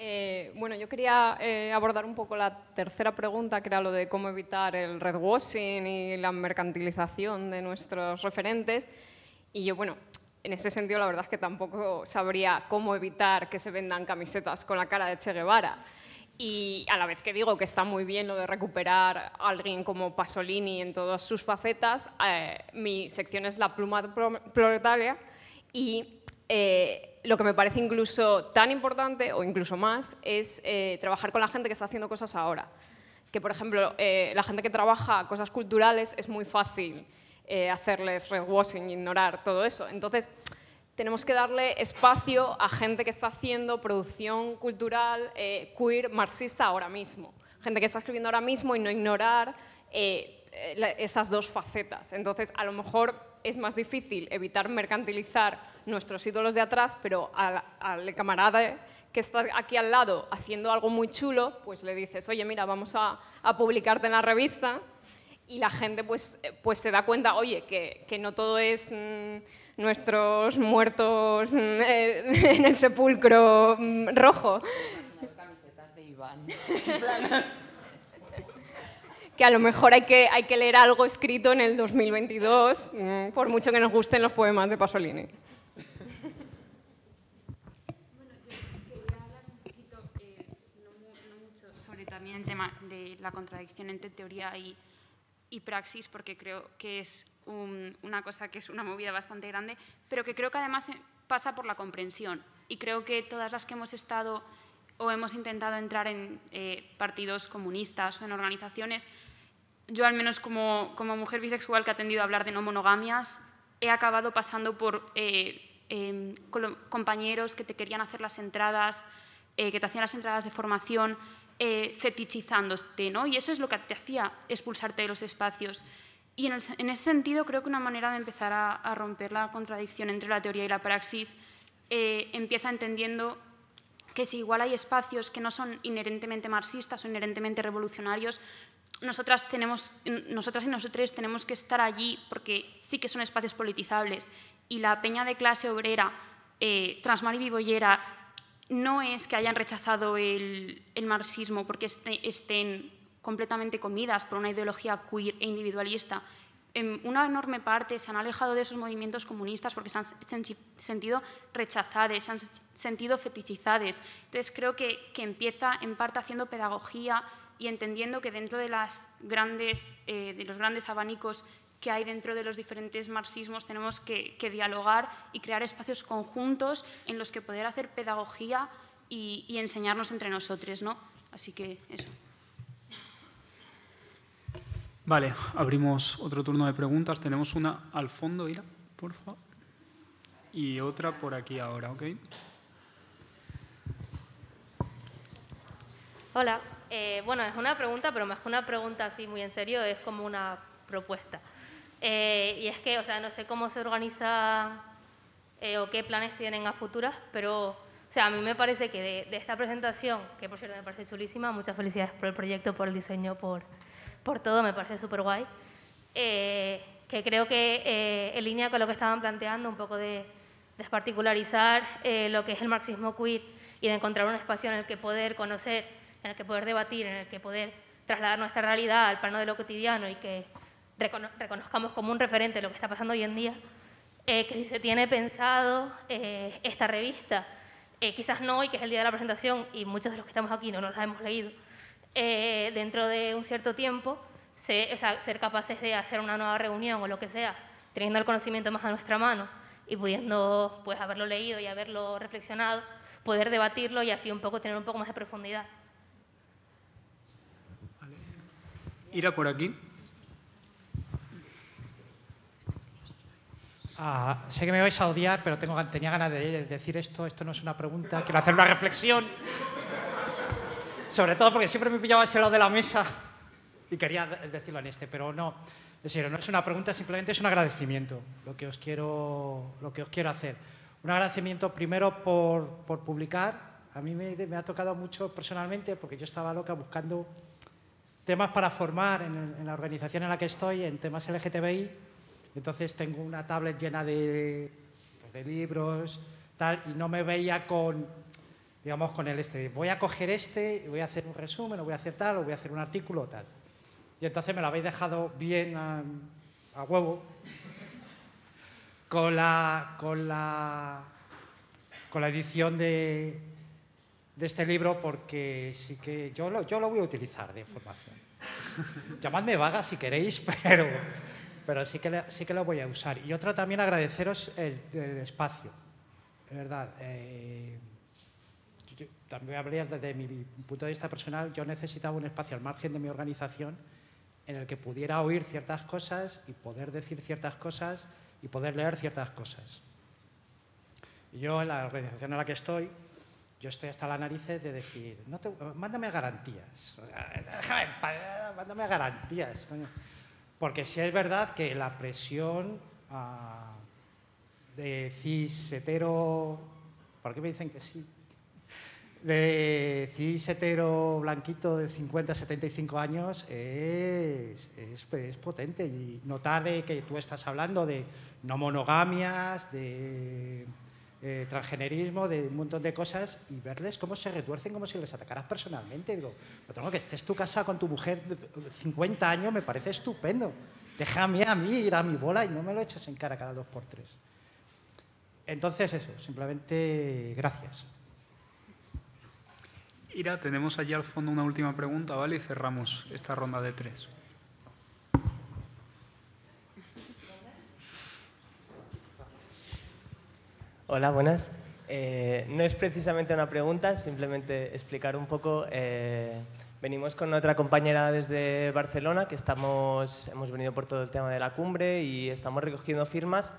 Eh, bueno, yo quería eh, abordar un poco la tercera pregunta, que era lo de cómo evitar el redwashing y la mercantilización de nuestros referentes. Y yo, bueno, en ese sentido, la verdad es que tampoco sabría cómo evitar que se vendan camisetas con la cara de Che Guevara. Y a la vez que digo que está muy bien lo de recuperar a alguien como Pasolini en todas sus facetas, eh, mi sección es la pluma proletaria y eh, lo que me parece incluso tan importante o incluso más es eh, trabajar con la gente que está haciendo cosas ahora. Que, por ejemplo, eh, la gente que trabaja cosas culturales es muy fácil hacerles redwashing, ignorar todo eso. Entonces, tenemos que darle espacio a gente que está haciendo producción cultural queer marxista ahora mismo. Gente que está escribiendo ahora mismo y no ignorar esas dos facetas. Entonces, a lo mejor es más difícil evitar mercantilizar nuestros ídolos de atrás, pero al, camarada que está aquí al lado haciendo algo muy chulo, pues le dices, oye, mira, vamos a, publicarte en la revista y la gente pues, pues se da cuenta, oye, que, que no todo es mm, nuestros muertos mm, en el sepulcro mm, rojo. Que a lo mejor hay que, hay que leer algo escrito en el 2022, por mucho que nos gusten los poemas de Pasolini. también el tema de la contradicción entre teoría y, praxis, porque creo que es una cosa que es una movida bastante grande, pero que creo que además eh, pasa por la comprensión. Y creo que todas las que hemos estado o hemos intentado entrar en eh, partidos comunistas o en organizaciones, yo al menos como, como, mujer bisexual que ha tendido a hablar de no monogamias, he acabado pasando por eh, em, compañeros que te querían hacer las entradas, que te hacían las entradas de formación, eh, fetichizándote, ¿no? Y eso es lo que te hacía expulsarte de los espacios. Y en, ese sentido creo que una manera de empezar a, romper la contradicción entre la teoría y la praxis eh, empieza entendiendo que si igual hay espacios que no son inherentemente marxistas o inherentemente revolucionarios, nosotras, tenemos, nosotras y nosotros tenemos que estar allí porque sí que son espacios politizables. Y la peña de clase obrera, eh, transmar y vivoyera, no es que hayan rechazado el, marxismo porque este, estén completamente comidas por una ideología queer e individualista. En una enorme parte se han alejado de esos movimientos comunistas porque se han sentido rechazadas, se han sentido fetichizadas. Entonces creo que, empieza en parte haciendo pedagogía y entendiendo que dentro de, eh, de los grandes abanicos que hay dentro de los diferentes marxismos, tenemos que, dialogar y crear espacios conjuntos en los que poder hacer pedagogía y, enseñarnos entre nosotros, ¿no? Así que eso. Vale, abrimos otro turno de preguntas. Tenemos una al fondo, Ira, por favor. Y otra por aquí ahora, ¿ok? Hola, eh, bueno, es una pregunta, pero más que una pregunta así muy en serio, es como una propuesta. Eh, y es que, o sea, no sé cómo se organiza eh, o qué planes tienen a futuras, pero, o sea, a mí me parece que de, esta presentación, que por cierto me parece chulísima, muchas felicidades por el proyecto, por el diseño, por, por todo, me parece súper guay, eh, que creo que en línea con lo que estaban planteando, un poco de desparticularizar lo que es el marxismo queer y de encontrar un espacio en el que poder conocer, en el que poder debatir, en el que poder trasladar nuestra realidad al plano de lo cotidiano y que reconozcamos como un referente lo que está pasando hoy en día, eh, que si se tiene pensado eh, esta revista, eh, quizás no hoy, que es el día de la presentación, y muchos de los que estamos aquí no nos la hemos leído, dentro de un cierto tiempo, ser capaces de hacer una nueva reunión o lo que sea, teniendo el conocimiento más a nuestra mano y pudiendo pues, haberlo leído y haberlo reflexionado, poder debatirlo y así un poco tener un poco más de profundidad. Ira por aquí. Ah, sé que me vais a odiar, pero tengo, tenía ganas de decir esto. Esto no es una pregunta, quiero hacer una reflexión. Sobre todo porque siempre me pillaba ese lado de la mesa y quería decirlo en este, pero no. Es decir, no es una pregunta, simplemente es un agradecimiento lo que os quiero, lo que os quiero hacer. Un agradecimiento primero por, por publicar. A mí me, me, ha tocado mucho personalmente porque yo estaba loca buscando temas para formar en, en la organización en la que estoy, en temas LGTBI entonces tengo una tablet llena de, pues, de libros, tal, y no me veía con, digamos, con el este. Voy a coger este, voy a hacer un resumen, o voy a hacer tal, o voy a hacer un artículo, tal. Y entonces me lo habéis dejado bien a, huevo con la, con la, con la edición de, de este libro porque sí que yo lo, yo lo voy a utilizar de información. Llamadme vaga si queréis, pero pero sí que, sí que lo voy a usar. Y otro también agradeceros el, espacio. de verdad. Eh, yo también habría desde mi punto de vista personal, yo necesitaba un espacio al margen de mi organización en el que pudiera oír ciertas cosas y poder decir ciertas cosas y poder leer ciertas cosas. Yo en la organización en la que estoy, yo estoy hasta la narices de decir, no te, mándame garantías, déjame, mándame garantías, porque si es verdad que la presión ah, de cis hetero, ¿por qué me dicen que sí? De cis hetero blanquito de 50, 75 años es, es, es potente y notar de que tú estás hablando de no monogamias, de eh, transgenerismo, de un montón de cosas y verles cómo se retuercen como si les atacaras personalmente. Digo, tengo que estés tu casa con tu mujer de 50 años me parece estupendo. Déjame a mí ir a mi bola y no me lo eches en cara cada dos por tres. Entonces eso, simplemente gracias. Ira, tenemos allí al fondo una última pregunta, ¿vale? Y cerramos esta ronda de tres. Hola, buenas. Eh, no es precisamente una pregunta, simplemente explicar un poco. Eh, venimos con otra compañera desde Barcelona, que estamos, hemos venido por todo el tema de la cumbre y estamos recogiendo firmas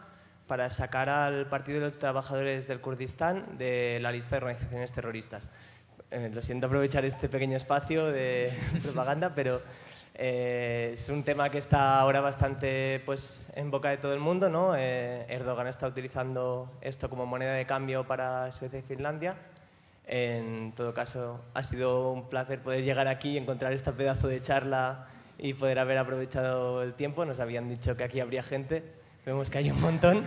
para sacar al Partido de los Trabajadores del Kurdistán de la lista de organizaciones terroristas. Eh, lo siento aprovechar este pequeño espacio de propaganda, pero eh, es un tema que está ahora bastante pues, en boca de todo el mundo. ¿no? Eh, Erdogan está utilizando esto como moneda de cambio para Suecia y Finlandia. En todo caso, ha sido un placer poder llegar aquí, encontrar este pedazo de charla y poder haber aprovechado el tiempo. Nos habían dicho que aquí habría gente, vemos que hay un montón.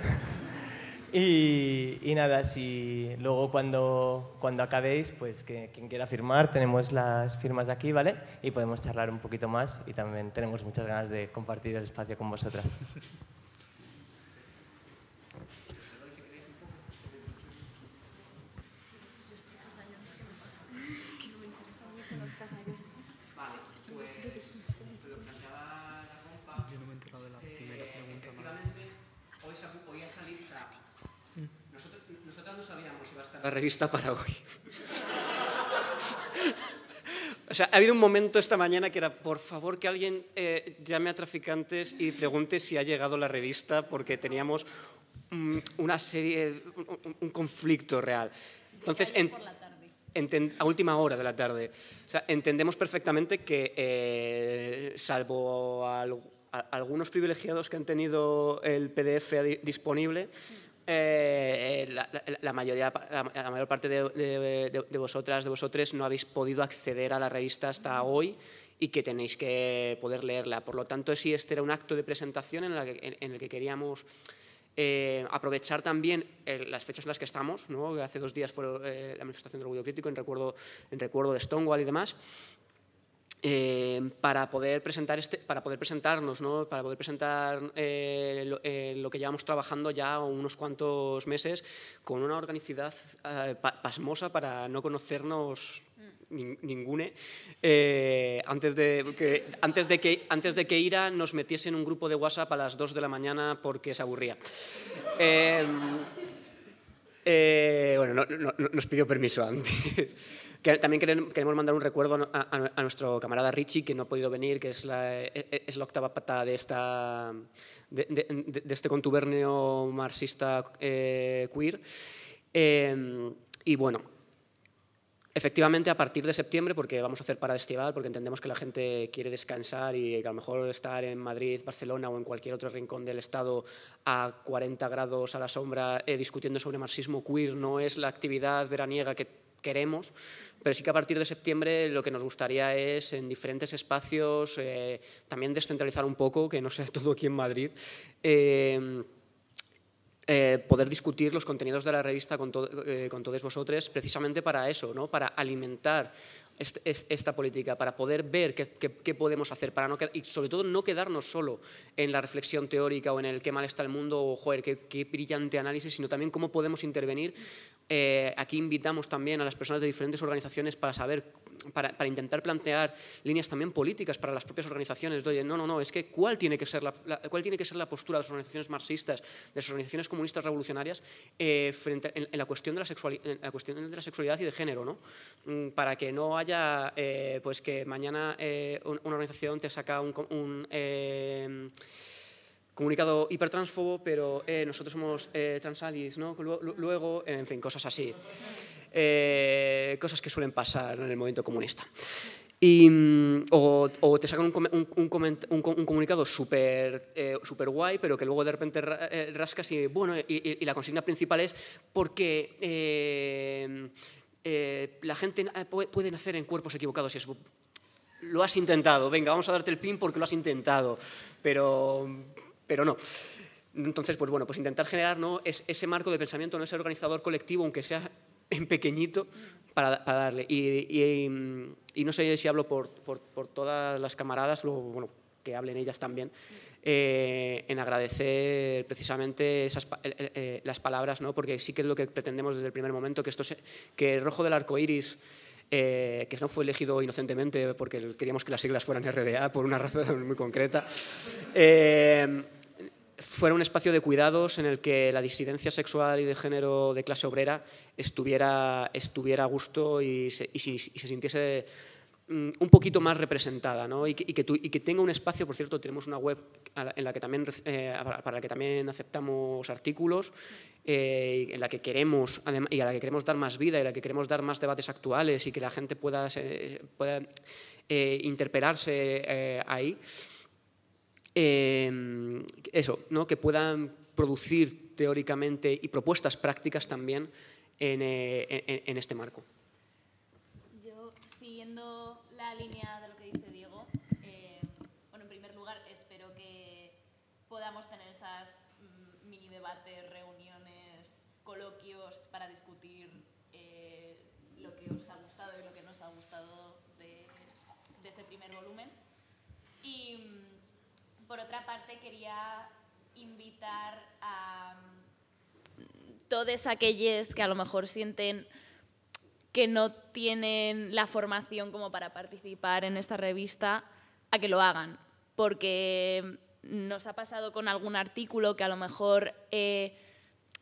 Y, nada, si luego cuando, cuando acabéis, pues que quien quiera firmar, tenemos las firmas aquí, ¿vale? Y podemos charlar un poquito más y también tenemos muchas ganas de compartir el espacio con vosotras. La revista para hoy. O sea, ha habido un momento esta mañana que era, por favor, que alguien eh, llame a traficantes y pregunte si ha llegado la revista, porque teníamos una serie, un, conflicto real. Entonces, a última hora de la tarde. O sea, entendemos perfectamente que, eh, salvo algunos privilegiados que han tenido el PDF disponible, eh, la, mayoría, la, mayor parte de, vosotras, de vosotros, no habéis podido acceder a la revista hasta hoy y que tenéis que poder leerla. Por lo tanto, sí, este era un acto de presentación en, el que queríamos eh, aprovechar también eh, las fechas en las que estamos. ¿no? Hace dos días fue la manifestación del orgullo crítico en recuerdo, en recuerdo de Stonewall y demás. Eh, para, poder presentar este, para poder presentarnos, ¿no? para poder presentar eh, eh, lo, que llevamos trabajando ya unos cuantos meses con una organicidad pasmosa para no conocernos ningune antes, de que, antes, de que, antes de que Ira nos metiese en un grupo de WhatsApp a las 2 de la mañana porque se aburría. bueno, nos pidió permiso antes también queremos mandar un recuerdo a, nuestro camarada Richie, que no ha podido venir, que es la, e, e, es la octava pata de, esta, de, este contubernio marxista eh, queer. Em, y bueno, efectivamente a partir de septiembre, porque vamos a hacer para estival, porque entendemos que la gente quiere descansar y que a lo mejor estar en Madrid, Barcelona o en cualquier otro rincón del Estado a 40 grados a la sombra eh, discutiendo sobre marxismo queer no es la actividad veraniega que queremos, pero sí que a partir de septiembre lo que nos gustaría es en diferentes espacios eh, también descentralizar un poco, que no sea todo aquí en Madrid, eh, eh, poder discutir los contenidos de la revista con, con todos vosotros precisamente para eso, ¿no? para alimentar esta política, para poder ver qué, qué- qué podemos hacer, para no, y sobre todo no quedarnos solo en la reflexión teórica o en el qué mal está el mundo o joder, qué, qué brillante análisis, sino también cómo podemos intervenir. Eh, aquí invitamos también a las personas de diferentes organizaciones para saber, para, para intentar plantear líneas también políticas para las propias organizaciones. De, oye, no, no, no, es que cuál tiene que ser la, la- cuál tiene que ser la postura de las organizaciones marxistas, de las organizaciones comunistas revolucionarias eh, frente en, en la cuestión de la, en la cuestión de la sexualidad y de género, ¿no? Mm, Para que no haya, eh, pues que mañana eh, un- una organización te saca un, un, eh, comunicado hipertransfobo, pero eh, nosotros somos transalis, ¿no? Lu- lu- Luego, en fin, cosas así. Cosas que suelen pasar en el movimiento comunista. Y, mm, o, te sacan un, comunicado súper eh, súper guay, pero que luego de repente ra- rascas y, bueno, y la consigna principal es porque eh, eh, la gente na- puede, nacer en cuerpos equivocados. Y es, lo has intentado, venga, vamos a darte el pin porque lo has intentado, pero, pero no. Entonces, pues bueno, pues intentar generar ¿no? es, ese marco de pensamiento, no ese organizador colectivo, aunque sea en pequeñito, para, darle. Y, no sé si hablo por- por todas las camaradas, luego, bueno, que hablen ellas también, eh, en agradecer precisamente esas, eh, eh, las palabras, ¿no? porque sí que es lo que pretendemos desde el primer momento, que, esto se- que el rojo del arco iris que no fue elegido inocentemente porque queríamos que las siglas fueran RDA por una razón muy concreta, fuera un espacio de cuidados en el que la disidencia sexual y de género de clase obrera estuviera, estuviera a gusto y se, y se sintiese un poquito más representada ¿no? y, que, tenga un espacio, por cierto, tenemos una web en la que también, eh, para la que también aceptamos artículos, eh, en la que queremos y a la que queremos dar más vida y a la que queremos dar más debates actuales y que la gente pueda, eh, interpelarse ahí. Eh, eso, ¿no? que puedan producir teóricamente y propuestas prácticas también en este marco. La línea de lo que dice Diego, eh, bueno, en primer lugar, espero que podamos tener esas mm, mini debates, reuniones, coloquios para discutir eh, lo que os ha gustado y lo que no os ha gustado de, de este primer volumen. Y mm, por otra parte, quería invitar a mm, todos aquellos que a lo mejor sienten que no tienen la formación como para participar en esta revista a que lo hagan, porque nos ha pasado con algún artículo que a lo mejor eh,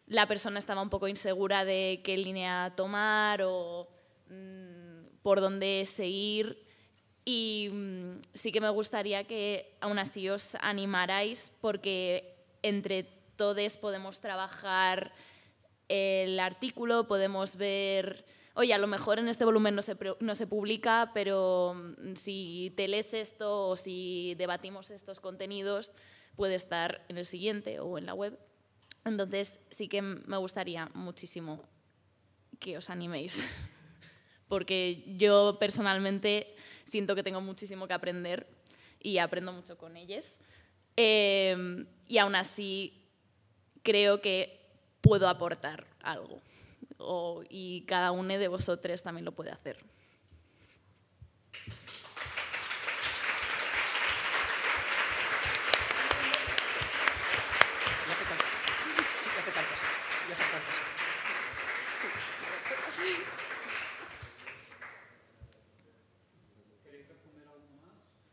la persona estaba un poco insegura de qué línea tomar o mm, por dónde seguir. Y mm, sí que me gustaría que aún así os animarais porque entre todos podemos trabajar el artículo, podemos ver, oye, a lo mejor en este volumen no se, no se publica, pero mm, si te lees esto o si debatimos estos contenidos, puede estar en el siguiente o en la web. Entonces sí que me gustaría muchísimo que os animéis, porque yo personalmente siento que tengo muchísimo que aprender y aprendo mucho con ellos. Eh, y aún así creo que puedo aportar algo. O- y cada uno de vosotros también lo puede hacer. Ya te calzas. Ya te calzas. Ya te calzas.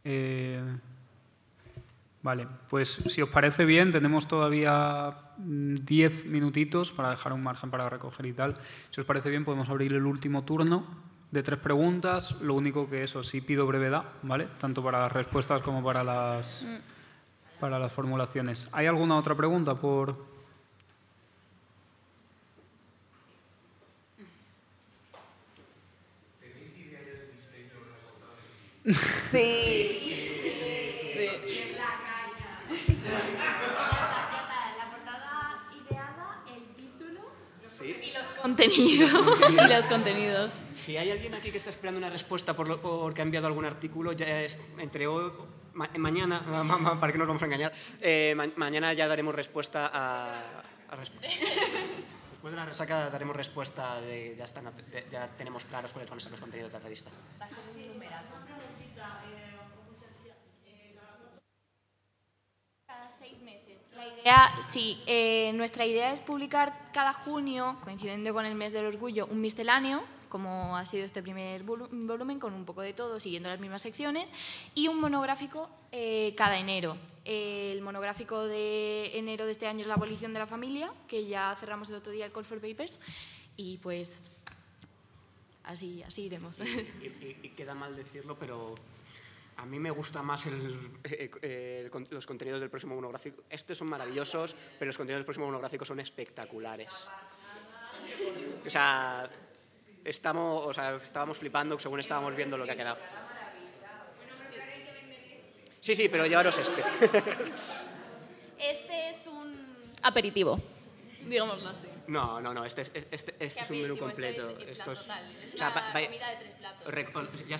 Eh, vale, pues si os parece bien, tenemos todavía mm, 10 minutitos para dejar un margen para recoger y tal. Si os parece bien, podemos abrir el último turno de tres preguntas. Lo único que eso sí pido brevedad, ¿vale? Tanto para las respuestas como para las, para las formulaciones. ¿Hay alguna otra pregunta por...? ¿Tenéis idea del diseño de? Sí. La caña. Ya está, la portada ideada, el título Sí. y los Contenido. y los contenidos. Si hay alguien aquí que está esperando una respuesta por lo- porque ha enviado algún artículo, ya es entre hoy, ma- mañana, ma- ma- para que no nos vamos a engañar, eh, ma- mañana ya daremos respuesta a, a respuesta. después de la resaca daremos respuesta de ya, están, de, ya tenemos claros cuáles van a ser los contenidos de la revista. Va a ser un seis meses. La idea, sí, eh, nuestra idea es publicar cada junio, coincidiendo con el mes del orgullo, un misceláneo como ha sido este primer volumen, con un poco de todo, siguiendo las mismas secciones, y un monográfico eh, cada enero. el monográfico de enero de este año es la abolición de la familia, que ya cerramos el otro día el Call for Papers, y pues así, así iremos. Y, queda mal decirlo, pero a mí me gusta más eh, los contenidos del próximo monográfico. Estos son maravillosos, pero los contenidos del próximo monográfico son espectaculares. O sea, estamos, o sea, estábamos flipando según estábamos viendo lo que ha quedado. Sí, sí, pero llevaros este. Este es un aperitivo, digámoslo así. No, no, no, este es, este, este es un menú completo. Este Esto es, o sea, comida de tres platos. Ya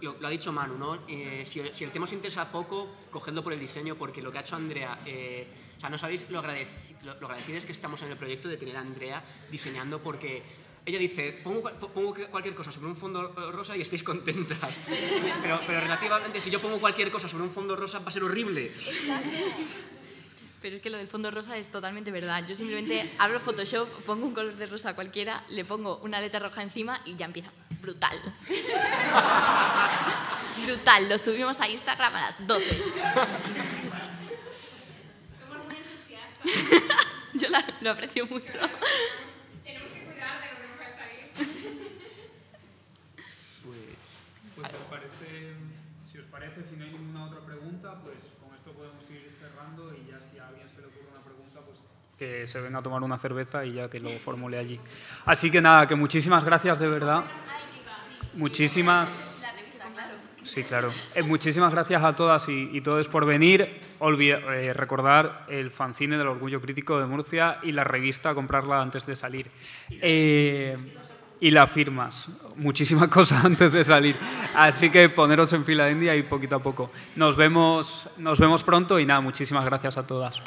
lo, ha dicho Manu, ¿no? Eh, si, el tema os interesa poco, cogedlo por el diseño, porque lo que ha hecho Andrea, eh, o sea, no sabéis lo, agradec lo, lo agradecidos que estamos en el proyecto de tener a Andrea diseñando, porque ella dice, pongo, pongo, cualquier cosa sobre un fondo rosa y estáis contentas. Pero, pero, relativamente, si yo pongo cualquier cosa sobre un fondo rosa, va a ser horrible. Pero es que lo del fondo rosa es totalmente verdad. Yo simplemente abro Photoshop, pongo un color de rosa cualquiera, le pongo una letra roja encima y ya empieza. Brutal. Brutal. Lo subimos a Instagram a las 12. Somos muy entusiastas. Yo la, lo aprecio mucho. Pues si os, parece, si os parece, si no hay ninguna otra pregunta, pues con esto podemos ir cerrando y ya si a alguien se le ocurre una pregunta, pues que se venga a tomar una cerveza y ya que lo formule allí. Así que nada, que muchísimas gracias de verdad. Muchísimas... Sí, claro. Eh, muchísimas gracias a todas y, y todos por venir. Olvida, eh, recordar el fanzine del Orgullo Crítico de Murcia y la revista, comprarla antes de salir. Eh, y la firmas. Muchísimas cosas antes de salir. Así que poneros en fila india y poquito a poco. Nos vemos, nos vemos pronto y nada, muchísimas gracias a todas.